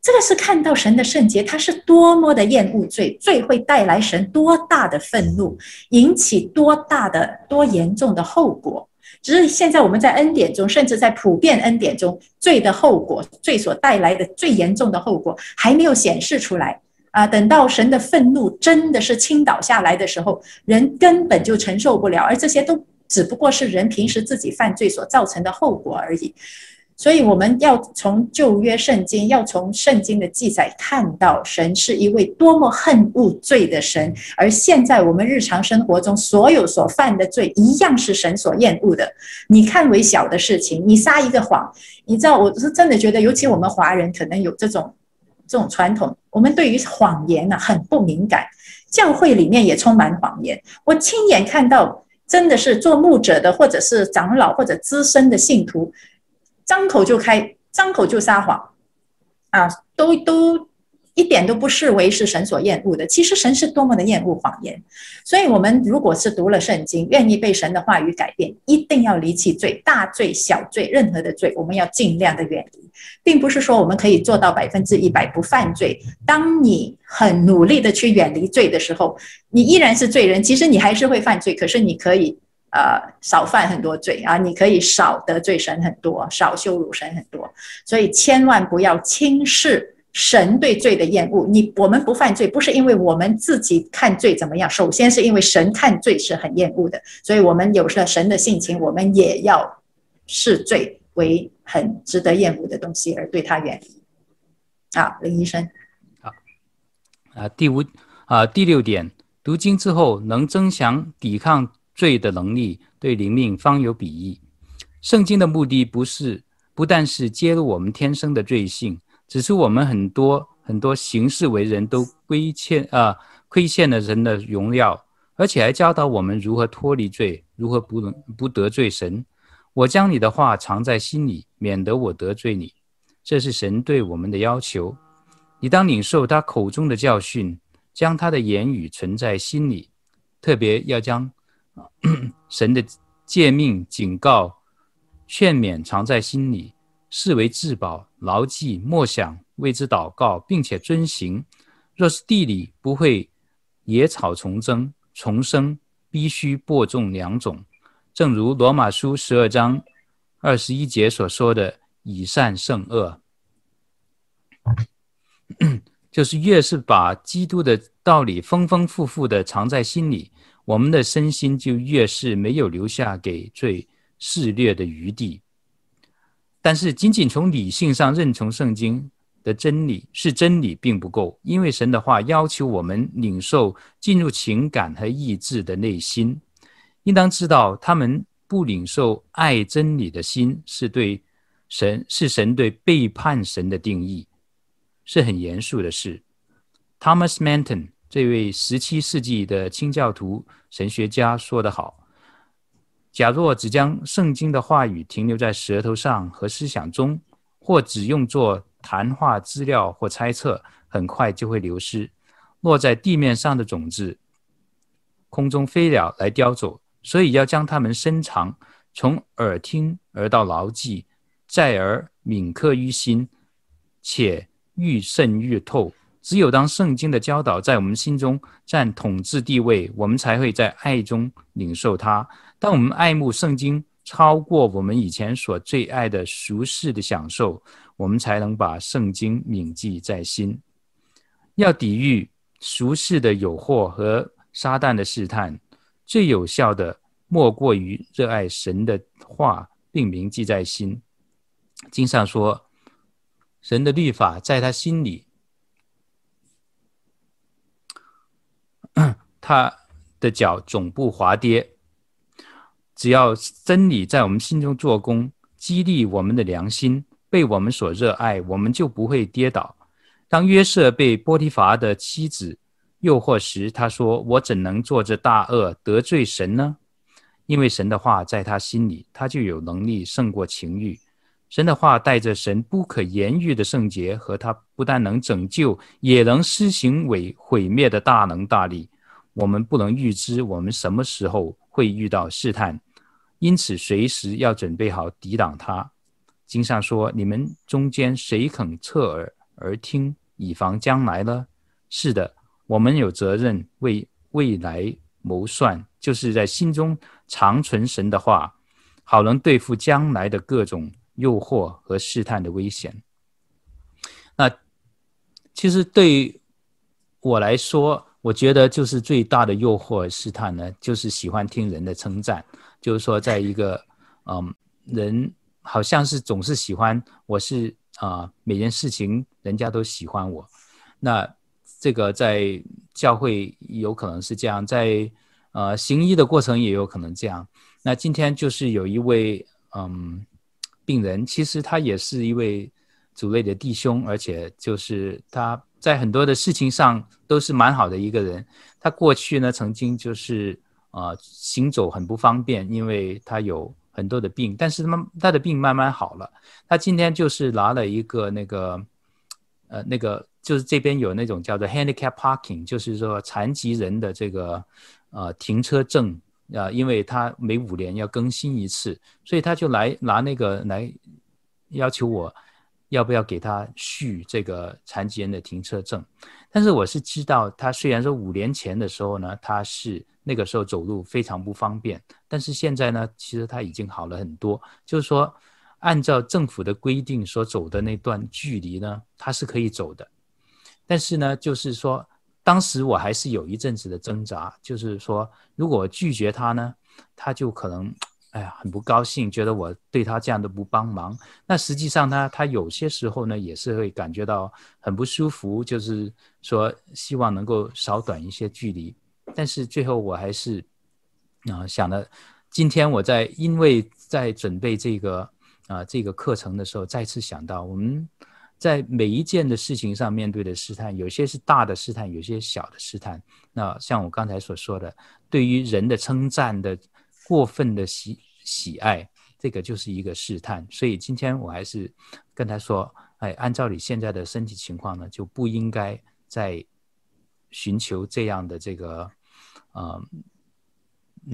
这个是看到神的圣洁，他是多么的厌恶罪，罪会带来神多大的愤怒，引起多大的多严重的后果。只是现在我们在恩典中，甚至在普遍恩典中，罪的后果，罪所带来的最严重的后果还没有显示出来啊！等到神的愤怒真的是倾倒下来的时候，人根本就承受不了，而这些都只不过是人平时自己犯罪所造成的后果而已。所以我们要从旧约圣经，要从圣经的记载看到，神是一位多么恨恶罪的神。而现在我们日常生活中所有所犯的罪，一样是神所厌恶的。你看为小的事情，你撒一个谎，你知道，我是真的觉得，尤其我们华人可能有这种这种传统，我们对于谎言呢很不敏感。教会里面也充满谎言，我亲眼看到，真的是做牧者的，或者是长老，或者资深的信徒。张口就开，张口就撒谎，啊，都都一点都不视为是神所厌恶的。其实神是多么的厌恶谎言，所以我们如果是读了圣经，愿意被神的话语改变，一定要离弃罪，大罪、小罪，任何的罪，我们要尽量的远离，并不是说我们可以做到百分之一百不犯罪。当你很努力的去远离罪的时候，你依然是罪人，其实你还是会犯罪，可是你可以。呃，少犯很多罪啊，你可以少得罪神很多，少羞辱神很多，所以千万不要轻视神对罪的厌恶。你我们不犯罪，不是因为我们自己看罪怎么样，首先是因为神看罪是很厌恶的，所以我们有了神的性情，我们也要视罪为很值得厌恶的东西，而对他远离。啊，林医生，好，啊，第五啊，第六点，读经之后能增强抵抗。罪的能力对灵命方有裨益。圣经的目的不是不但是揭露我们天生的罪性，指出我们很多很多行事为人都亏欠啊亏欠了人的荣耀，而且还教导我们如何脱离罪，如何不能不得罪神。我将你的话藏在心里，免得我得罪你。这是神对我们的要求。你当领受他口中的教训，将他的言语存在心里，特别要将。<clears throat> 神的诫命、警告、劝勉藏在心里，视为至宝，牢记默想，为之祷告，并且遵行。若是地里不会野草丛生丛生，必须播种两种，正如罗马书十二章二十一节所说的：“以善胜恶。<clears throat> ”就是越是把基督的道理丰丰富富的藏在心里，我们的身心就越是没有留下给罪肆虐的余地。但是，仅仅从理性上认从圣经的真理是真理，并不够，因为神的话要求我们领受进入情感和意志的内心。应当知道，他们不领受爱真理的心，是对神是神对背叛神的定义。是很严肃的事。Thomas Manton 这位十七世纪的清教徒神学家说得好：“假若只将圣经的话语停留在舌头上和思想中，或只用作谈话资料或猜测，很快就会流失。落在地面上的种子，空中飞鸟来叼走。所以要将它们深藏，从耳听而到牢记，再而铭刻于心，且。”愈渗愈透。只有当圣经的教导在我们心中占统治地位，我们才会在爱中领受它。当我们爱慕圣经超过我们以前所最爱的俗世的享受，我们才能把圣经铭记在心。要抵御俗世的诱惑和撒旦的试探，最有效的莫过于热爱神的话，并铭记在心。经上说。神的律法在他心里，<clears throat> 他的脚总不滑跌。只要真理在我们心中做工，激励我们的良心，被我们所热爱，我们就不会跌倒。当约瑟被波提乏的妻子诱惑时，他说：“我怎能做这大恶得罪神呢？”因为神的话在他心里，他就有能力胜过情欲。神的话带着神不可言喻的圣洁和他不但能拯救，也能施行为毁灭的大能大力。我们不能预知我们什么时候会遇到试探，因此随时要准备好抵挡他。经上说：“你们中间谁肯侧耳而听，以防将来呢？”是的，我们有责任为未来谋算，就是在心中长存神的话，好能对付将来的各种。诱惑和试探的危险。那其实对我来说，我觉得就是最大的诱惑试探呢，就是喜欢听人的称赞。就是说，在一个嗯，人好像是总是喜欢我是啊、每件事情人家都喜欢我。那这个在教会有可能是这样，在呃行医的过程也有可能这样。那今天就是有一位嗯。病人其实他也是一位主内的弟兄，而且就是他在很多的事情上都是蛮好的一个人。他过去呢，曾经就是啊、呃、行走很不方便，因为他有很多的病，但是他他的病慢慢好了。他今天就是拿了一个那个呃那个就是这边有那种叫做 handicap parking，就是说残疾人的这个呃停车证。啊，因为他每五年要更新一次，所以他就来拿那个来要求我，要不要给他续这个残疾人的停车证。但是我是知道，他虽然说五年前的时候呢，他是那个时候走路非常不方便，但是现在呢，其实他已经好了很多。就是说，按照政府的规定所走的那段距离呢，他是可以走的。但是呢，就是说。当时我还是有一阵子的挣扎，就是说，如果拒绝他呢，他就可能，哎呀，很不高兴，觉得我对他这样都不帮忙。那实际上呢，他有些时候呢，也是会感觉到很不舒服，就是说，希望能够少短一些距离。但是最后我还是啊想了，今天我在因为在准备这个啊这个课程的时候，再次想到我们。在每一件的事情上面对的试探，有些是大的试探，有些小的试探。那像我刚才所说的，对于人的称赞的过分的喜喜爱，这个就是一个试探。所以今天我还是跟他说，哎，按照你现在的身体情况呢，就不应该再寻求这样的这个，呃，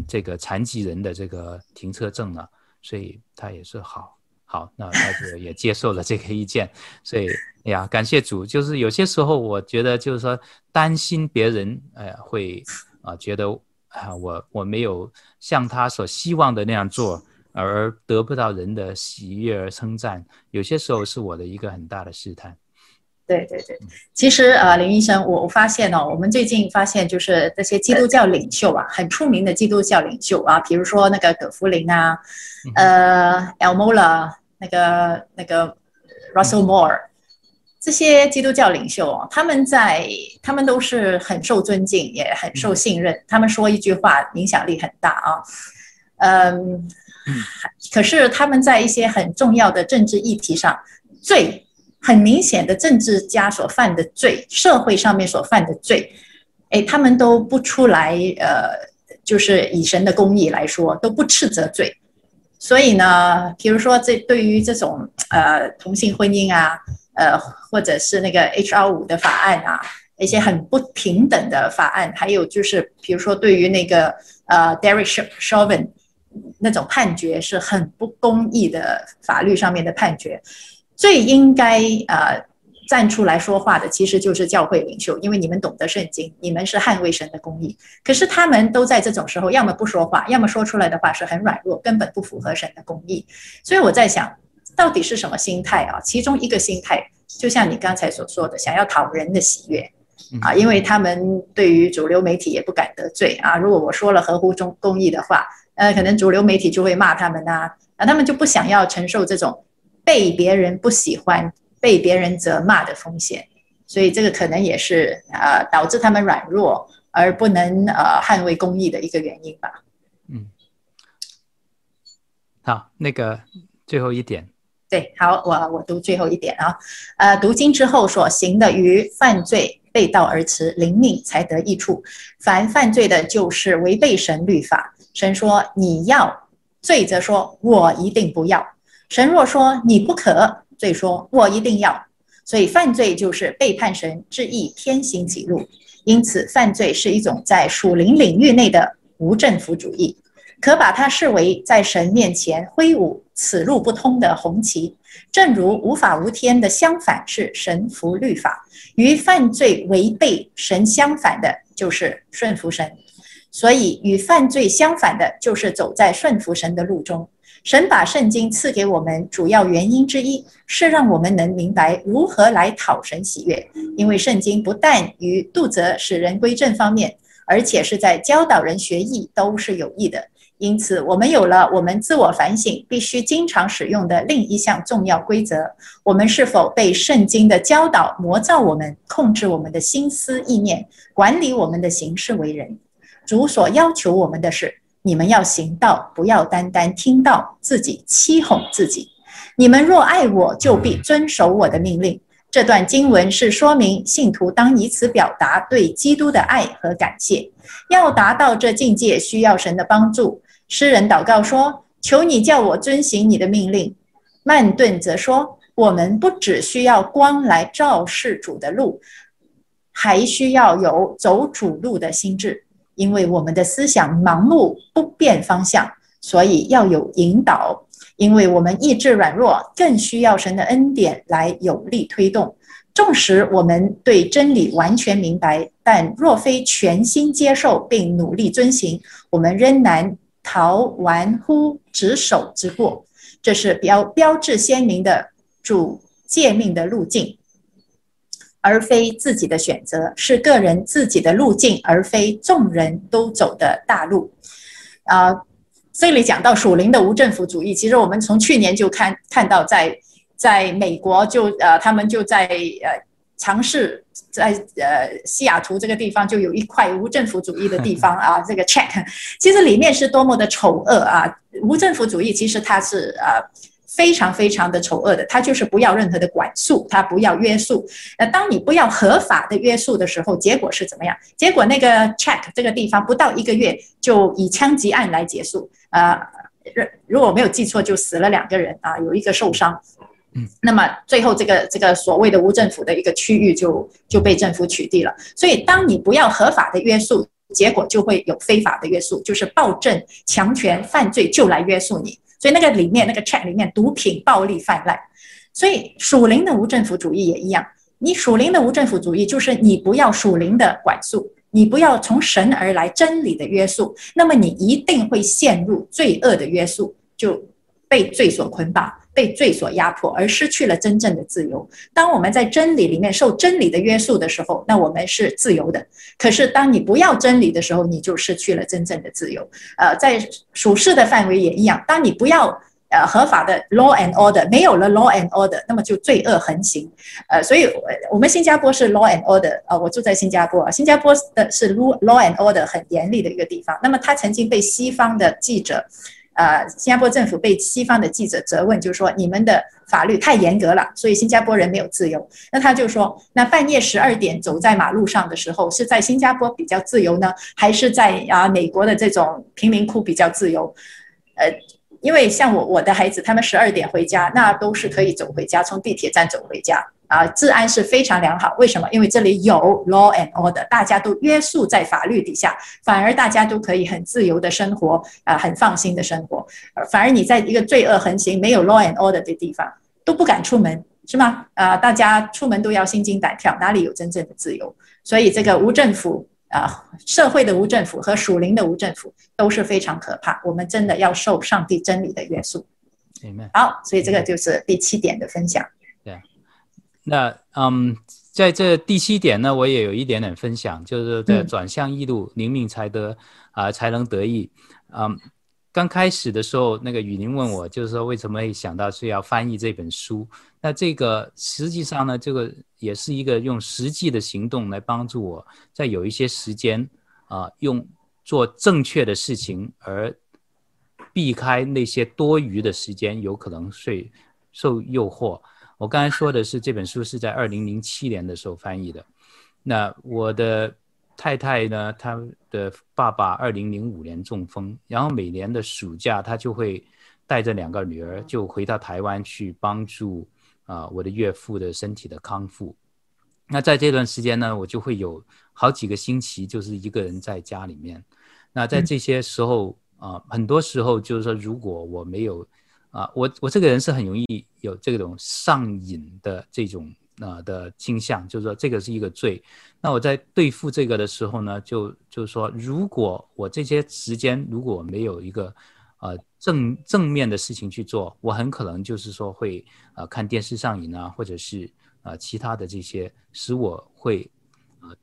这个残疾人的这个停车证了。所以他也是好。好，那他就也接受了这个意见，所以哎呀，感谢主。就是有些时候，我觉得就是说担心别人，哎呀，会啊觉得啊，我我没有像他所希望的那样做，而得不到人的喜悦而称赞，有些时候是我的一个很大的试探。对对对，其实呃，林医生，我我发现哦，我们最近发现就是这些基督教领袖啊，很出名的基督教领袖啊，比如说那个葛福林啊，呃，El Mola，那个那个 Russell Moore，这些基督教领袖哦，他们在他们都是很受尊敬，也很受信任，他们说一句话影响力很大啊，嗯，可是他们在一些很重要的政治议题上最。很明显的政治家所犯的罪，社会上面所犯的罪，哎，他们都不出来，呃，就是以神的公义来说，都不斥责罪。所以呢，比如说这对于这种呃同性婚姻啊，呃，或者是那个 HR 五的法案啊，一些很不平等的法案，还有就是比如说对于那个呃 Derek Chauvin 那种判决是很不公义的法律上面的判决。最应该呃站出来说话的，其实就是教会领袖，因为你们懂得圣经，你们是捍卫神的公义。可是他们都在这种时候，要么不说话，要么说出来的话是很软弱，根本不符合神的公义。所以我在想，到底是什么心态啊？其中一个心态，就像你刚才所说的，想要讨人的喜悦啊，因为他们对于主流媒体也不敢得罪啊。如果我说了合乎中公义的话，呃，可能主流媒体就会骂他们呐，啊，他们就不想要承受这种。被别人不喜欢、被别人责骂的风险，所以这个可能也是呃导致他们软弱而不能呃捍卫公义的一个原因吧。嗯，好，那个最后一点，对，好，我我读最后一点啊，呃，读经之后所行的于犯罪背道而驰，灵命才得益处。凡犯罪的，就是违背神律法。神说你要，罪则说我一定不要。神若说你不可，罪说我一定要，所以犯罪就是背叛神，志意偏行己路。因此，犯罪是一种在属灵领域内的无政府主义，可把它视为在神面前挥舞此路不通的红旗。正如无法无天的相反是神服律法，与犯罪违背神相反的，就是顺服神。所以，与犯罪相反的，就是走在顺服神的路中。神把圣经赐给我们，主要原因之一是让我们能明白如何来讨神喜悦。因为圣经不但于度责使人归正方面，而且是在教导人学义都是有益的。因此，我们有了我们自我反省必须经常使用的另一项重要规则：我们是否被圣经的教导魔造我们，控制我们的心思意念，管理我们的行事为人？主所要求我们的是。你们要行道，不要单单听道，自己欺哄自己。你们若爱我，就必遵守我的命令。这段经文是说明信徒当以此表达对基督的爱和感谢。要达到这境界，需要神的帮助。诗人祷告说：“求你叫我遵行你的命令。”曼顿则说：“我们不只需要光来照示主的路，还需要有走主路的心智。”因为我们的思想盲目不变方向，所以要有引导。因为我们意志软弱，更需要神的恩典来有力推动。纵使我们对真理完全明白，但若非全心接受并努力遵行，我们仍难逃玩忽职守之过。这是标标志鲜明的主诫命的路径。而非自己的选择，是个人自己的路径，而非众人都走的大路。啊、呃，这里讲到属灵的无政府主义，其实我们从去年就看看到在，在在美国就呃，他们就在呃尝试在呃西雅图这个地方就有一块无政府主义的地方 <laughs> 啊，这个 check，其实里面是多么的丑恶啊！无政府主义其实它是呃。非常非常的丑恶的，他就是不要任何的管束，他不要约束。那当你不要合法的约束的时候，结果是怎么样？结果那个 check 这个地方不到一个月就以枪击案来结束。呃，如果我没有记错，就死了两个人啊，有一个受伤。嗯，那么最后这个这个所谓的无政府的一个区域就就被政府取缔了。所以当你不要合法的约束，结果就会有非法的约束，就是暴政、强权、犯罪就来约束你。所以那个里面那个 Chat 里面，毒品暴力泛滥，所以属灵的无政府主义也一样。你属灵的无政府主义就是你不要属灵的管束，你不要从神而来真理的约束，那么你一定会陷入罪恶的约束，就被罪所捆绑，被罪所压迫，而失去了真正的自由。当我们在真理里面受真理的约束的时候，那我们是自由的。可是当你不要真理的时候，你就失去了真正的自由。呃，在属世的范围也一样，当你不要。呃，合法的 law and order 没有了 law and order，那么就罪恶横行。呃，所以我们新加坡是 law and order 啊，我住在新加坡，新加坡的是 law law and order 很严厉的一个地方。那么他曾经被西方的记者，呃，新加坡政府被西方的记者责问，就是说你们的法律太严格了，所以新加坡人没有自由。那他就说，那半夜十二点走在马路上的时候，是在新加坡比较自由呢，还是在啊美国的这种贫民窟比较自由？呃。因为像我我的孩子，他们十二点回家，那都是可以走回家，从地铁站走回家啊，治安是非常良好。为什么？因为这里有 law and order，大家都约束在法律底下，反而大家都可以很自由的生活啊，很放心的生活。反而你在一个罪恶横行、没有 law and order 的地方，都不敢出门，是吗？啊，大家出门都要心惊胆跳，哪里有真正的自由？所以这个无政府。啊，社会的无政府和属灵的无政府都是非常可怕。我们真的要受上帝真理的约束。好，所以这个就是第七点的分享。对，那嗯，在这第七点呢，我也有一点点分享，就是在转向易路，灵命才得啊、呃，才能得意。嗯，刚开始的时候，那个雨林问我，就是说为什么会想到是要翻译这本书？那这个实际上呢，这个也是一个用实际的行动来帮助我，在有一些时间啊、呃，用做正确的事情，而避开那些多余的时间，有可能会受诱惑。我刚才说的是这本书是在二零零七年的时候翻译的。那我的太太呢，她的爸爸二零零五年中风，然后每年的暑假，她就会带着两个女儿就回到台湾去帮助。啊，我的岳父的身体的康复，那在这段时间呢，我就会有好几个星期就是一个人在家里面。那在这些时候啊，很多时候就是说，如果我没有啊，我我这个人是很容易有这种上瘾的这种啊的倾向，就是说这个是一个罪。那我在对付这个的时候呢，就就是说，如果我这些时间如果没有一个。呃，正正面的事情去做，我很可能就是说会呃看电视上瘾啊，或者是呃其他的这些，使我会呃，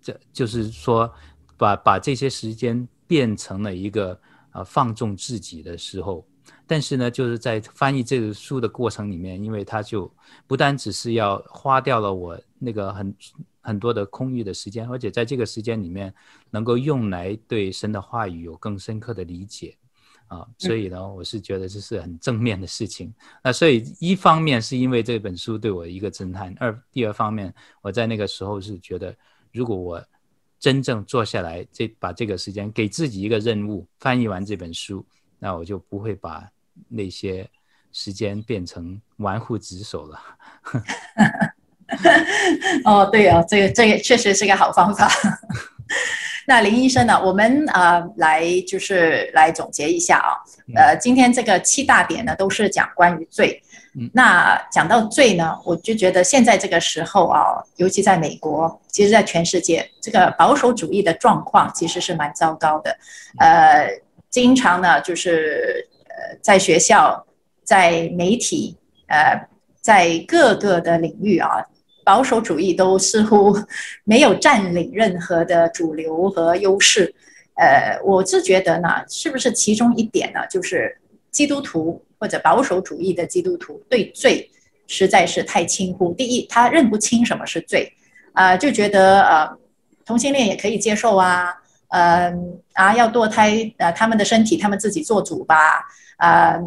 这就是说把把这些时间变成了一个呃放纵自己的时候。但是呢，就是在翻译这个书的过程里面，因为他就不单只是要花掉了我那个很。很多的空余的时间，而且在这个时间里面，能够用来对神的话语有更深刻的理解，啊，所以呢，我是觉得这是很正面的事情。那所以一方面是因为这本书对我一个震撼，二第二方面，我在那个时候是觉得，如果我真正坐下来，这把这个时间给自己一个任务，翻译完这本书，那我就不会把那些时间变成玩忽职守了。<laughs> 哦，对哦，这个这个确实是个好方法。那林医生呢？我们呃来就是来总结一下啊。呃，今天这个七大点呢，都是讲关于罪。那讲到罪呢，我就觉得现在这个时候啊，尤其在美国，其实在全世界，这个保守主义的状况其实是蛮糟糕的。呃，经常呢就是呃在学校、在媒体、呃在各个的领域啊。保守主义都似乎 <laughs> 没有占领任何的主流和优势，呃，我是觉得呢，是不是其中一点呢，就是基督徒或者保守主义的基督徒对罪实在是太轻忽。第一，他认不清什么是罪，啊、就觉得呃同性恋也可以接受啊，嗯、啊要堕胎，呃他们的身体他们自己做主吧，啊、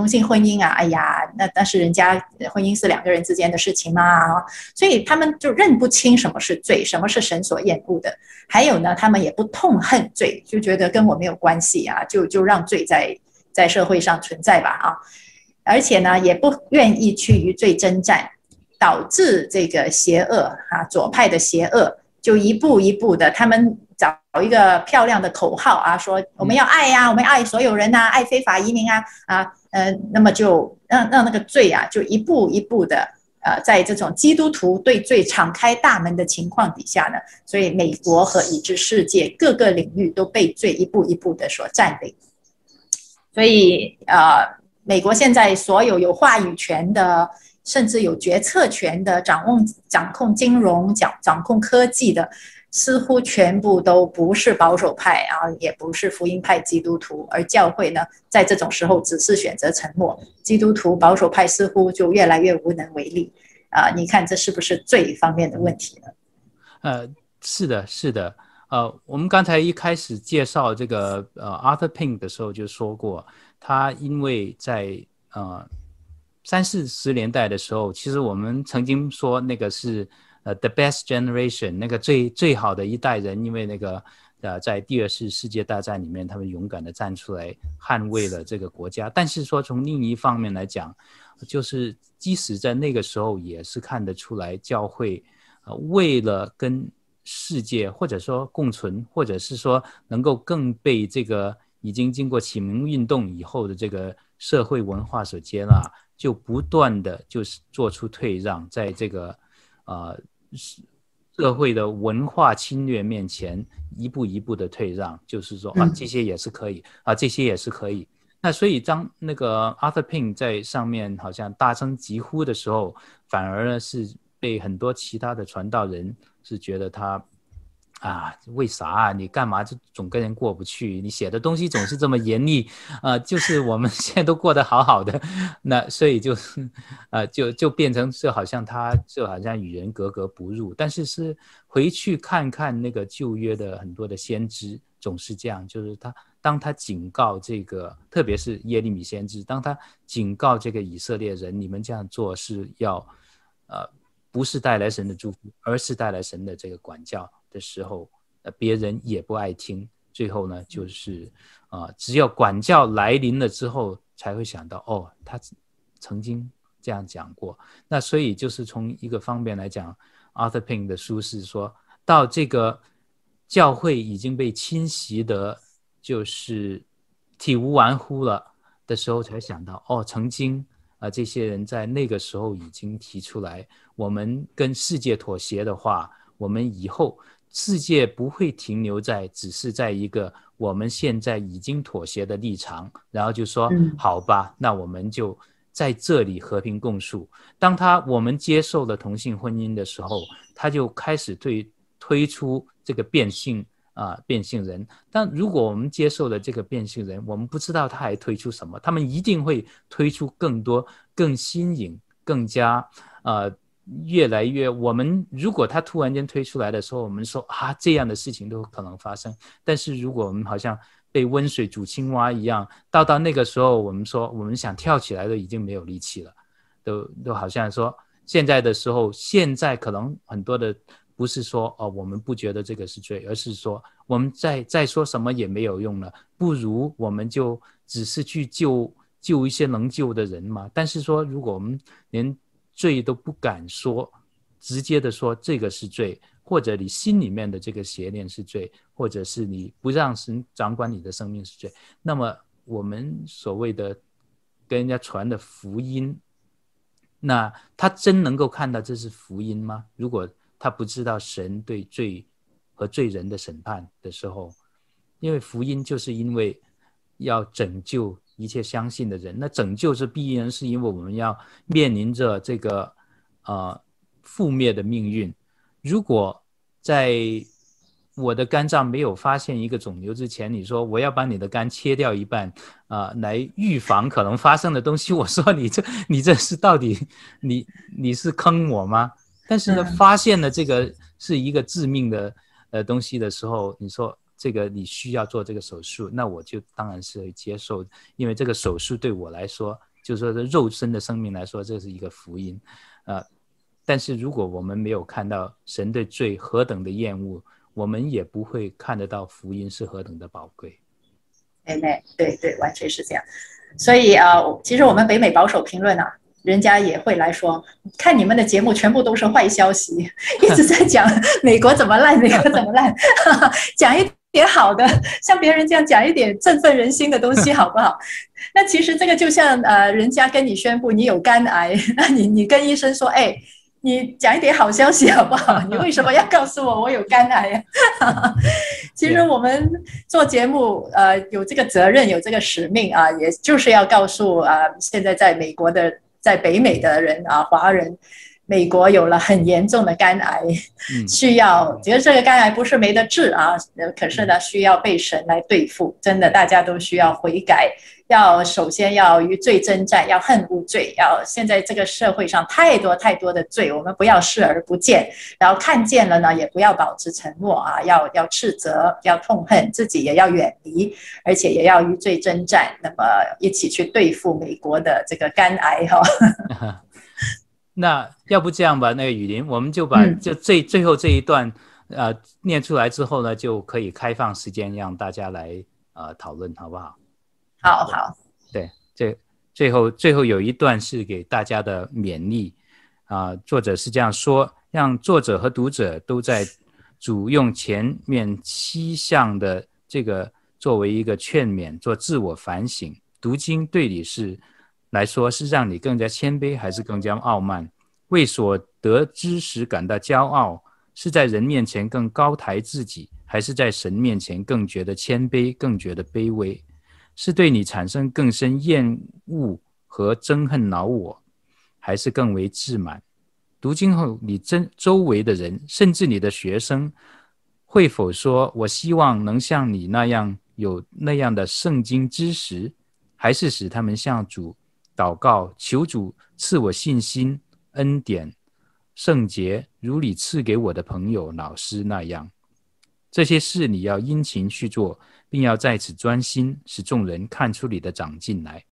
同性婚姻啊，哎呀，那但是人家婚姻是两个人之间的事情嘛，所以他们就认不清什么是罪，什么是神所厌恶的。还有呢，他们也不痛恨罪，就觉得跟我没有关系啊，就就让罪在在社会上存在吧啊。而且呢，也不愿意去与罪征战，导致这个邪恶啊，左派的邪恶就一步一步的，他们找一个漂亮的口号啊，说我们要爱呀、啊，我们爱所有人呐、啊，爱非法移民啊啊。呃，那么就让让那个罪啊，就一步一步的呃，在这种基督徒对罪敞开大门的情况底下呢，所以美国和以至世界各个领域都被罪一步一步的所占领。所以，呃，美国现在所有有话语权的，甚至有决策权的，掌握掌控金融、掌掌控科技的。似乎全部都不是保守派啊，也不是福音派基督徒，而教会呢，在这种时候只是选择沉默。基督徒保守派似乎就越来越无能为力啊！你看这是不是罪方面的问题呢？呃，是的，是的。呃，我们刚才一开始介绍这个呃 Arthur Pink 的时候就说过，他因为在呃三四十年代的时候，其实我们曾经说那个是。呃、，the best generation，那个最最好的一代人，因为那个呃，在第二次世界大战里面，他们勇敢地站出来捍卫了这个国家。但是说从另一方面来讲，就是即使在那个时候，也是看得出来，教会呃为了跟世界或者说共存，或者是说能够更被这个已经经过启蒙运动以后的这个社会文化所接纳，就不断的就是做出退让，在这个呃。是社会的文化侵略面前，一步一步的退让，就是说啊，这些也是可以啊，这些也是可以。那所以当那个 Arthur Pink 在上面好像大声疾呼的时候，反而呢是被很多其他的传道人是觉得他。啊，为啥啊？你干嘛就总跟人过不去？你写的东西总是这么严厉，啊、就是我们 <laughs> 现在都过得好好的，那所以就是，呃，就就变成就好像他就好像与人格格不入。但是是回去看看那个旧约的很多的先知，总是这样，就是他当他警告这个，特别是耶利米先知，当他警告这个以色列人，你们这样做是要，呃，不是带来神的祝福，而是带来神的这个管教。的时候，呃，别人也不爱听。最后呢，就是啊、只有管教来临了之后，才会想到哦，他曾经这样讲过。那所以就是从一个方面来讲，Arthur Pink 的书是说到这个教会已经被侵袭的，就是体无完肤了的时候，才想到哦，曾经啊、这些人在那个时候已经提出来，我们跟世界妥协的话，我们以后。世界不会停留在只是在一个我们现在已经妥协的立场，然后就说好吧，那我们就在这里和平共处。当他我们接受了同性婚姻的时候，他就开始对推出这个变性啊、呃、变性人。但如果我们接受了这个变性人，我们不知道他还推出什么，他们一定会推出更多更新颖、更加呃。越来越，我们如果他突然间推出来的时候，我们说啊，这样的事情都可能发生。但是如果我们好像被温水煮青蛙一样，到到那个时候，我们说我们想跳起来都已经没有力气了，都都好像说现在的时候，现在可能很多的不是说哦，我们不觉得这个是罪，而是说我们再再说什么也没有用了，不如我们就只是去救救一些能救的人嘛。但是说如果我们连罪都不敢说，直接的说这个是罪，或者你心里面的这个邪念是罪，或者是你不让神掌管你的生命是罪。那么我们所谓的跟人家传的福音，那他真能够看到这是福音吗？如果他不知道神对罪和罪人的审判的时候，因为福音就是因为要拯救。一切相信的人，那拯救是必然，是因为我们要面临着这个呃覆灭的命运。如果在我的肝脏没有发现一个肿瘤之前，你说我要把你的肝切掉一半啊，呃，来预防可能发生的东西，我说你这你这是到底你你是坑我吗？但是呢，发现了这个是一个致命的呃东西的时候，你说。这个你需要做这个手术，那我就当然是接受，因为这个手术对我来说，就是说肉身的生命来说，这是一个福音，呃，但是如果我们没有看到神对罪何等的厌恶，我们也不会看得到福音是何等的宝贵。哎，对对对，完全是这样。所以啊，呃，其实我们北美保守评论啊。人家也会来说，看你们的节目全部都是坏消息，<laughs> 一直在讲美国怎么烂，美国怎么烂，<laughs> 讲一点好的，像别人这样讲一点振奋人心的东西，<laughs> 好不好？那其实这个就像呃，人家跟你宣布你有肝癌，<laughs> 那你你跟医生说，哎，你讲一点好消息好不好？你为什么要告诉我我有肝癌啊？<laughs> 其实我们做节目，呃，有这个责任，有这个使命啊，也就是要告诉啊，现在在美国的，在北美的人啊，华人。美国有了很严重的肝癌，需要，觉得这个肝癌不是没得治啊，可是呢，需要被神来对付。真的，大家都需要悔改，要首先要与罪征战，要恨无罪。要现在这个社会上太多太多的罪，我们不要视而不见，然后看见了呢，也不要保持沉默啊，要要斥责，要痛恨自己，也要远离，而且也要与罪征战，那么一起去对付美国的这个肝癌哈。<laughs> 那要不这样吧，那个雨林，我们就把就最最后这一段，呃，念出来之后呢，就可以开放时间让大家来呃讨论，好不好？好好。对，这最后最后有一段是给大家的勉励啊，呃，作者是这样说：让作者和读者都在主用前面七项的这个作为一个劝勉，做自我反省。读经对你是。来说是让你更加谦卑，还是更加傲慢？为所得之时感到骄傲，是在人面前更高抬自己，还是在神面前更觉得谦卑，更觉得卑微？是对你产生更深厌恶和憎恨恼我，还是更为自满？读经后，你真周围的人，甚至你的学生，会否说：“我希望能像你那样有那样的圣经知识，还是使他们向主？”祷告，求主赐我信心、恩典、圣洁，如你赐给我的朋友、老师那样。这些事你要殷勤去做，并要在此专心，使众人看出你的长进来。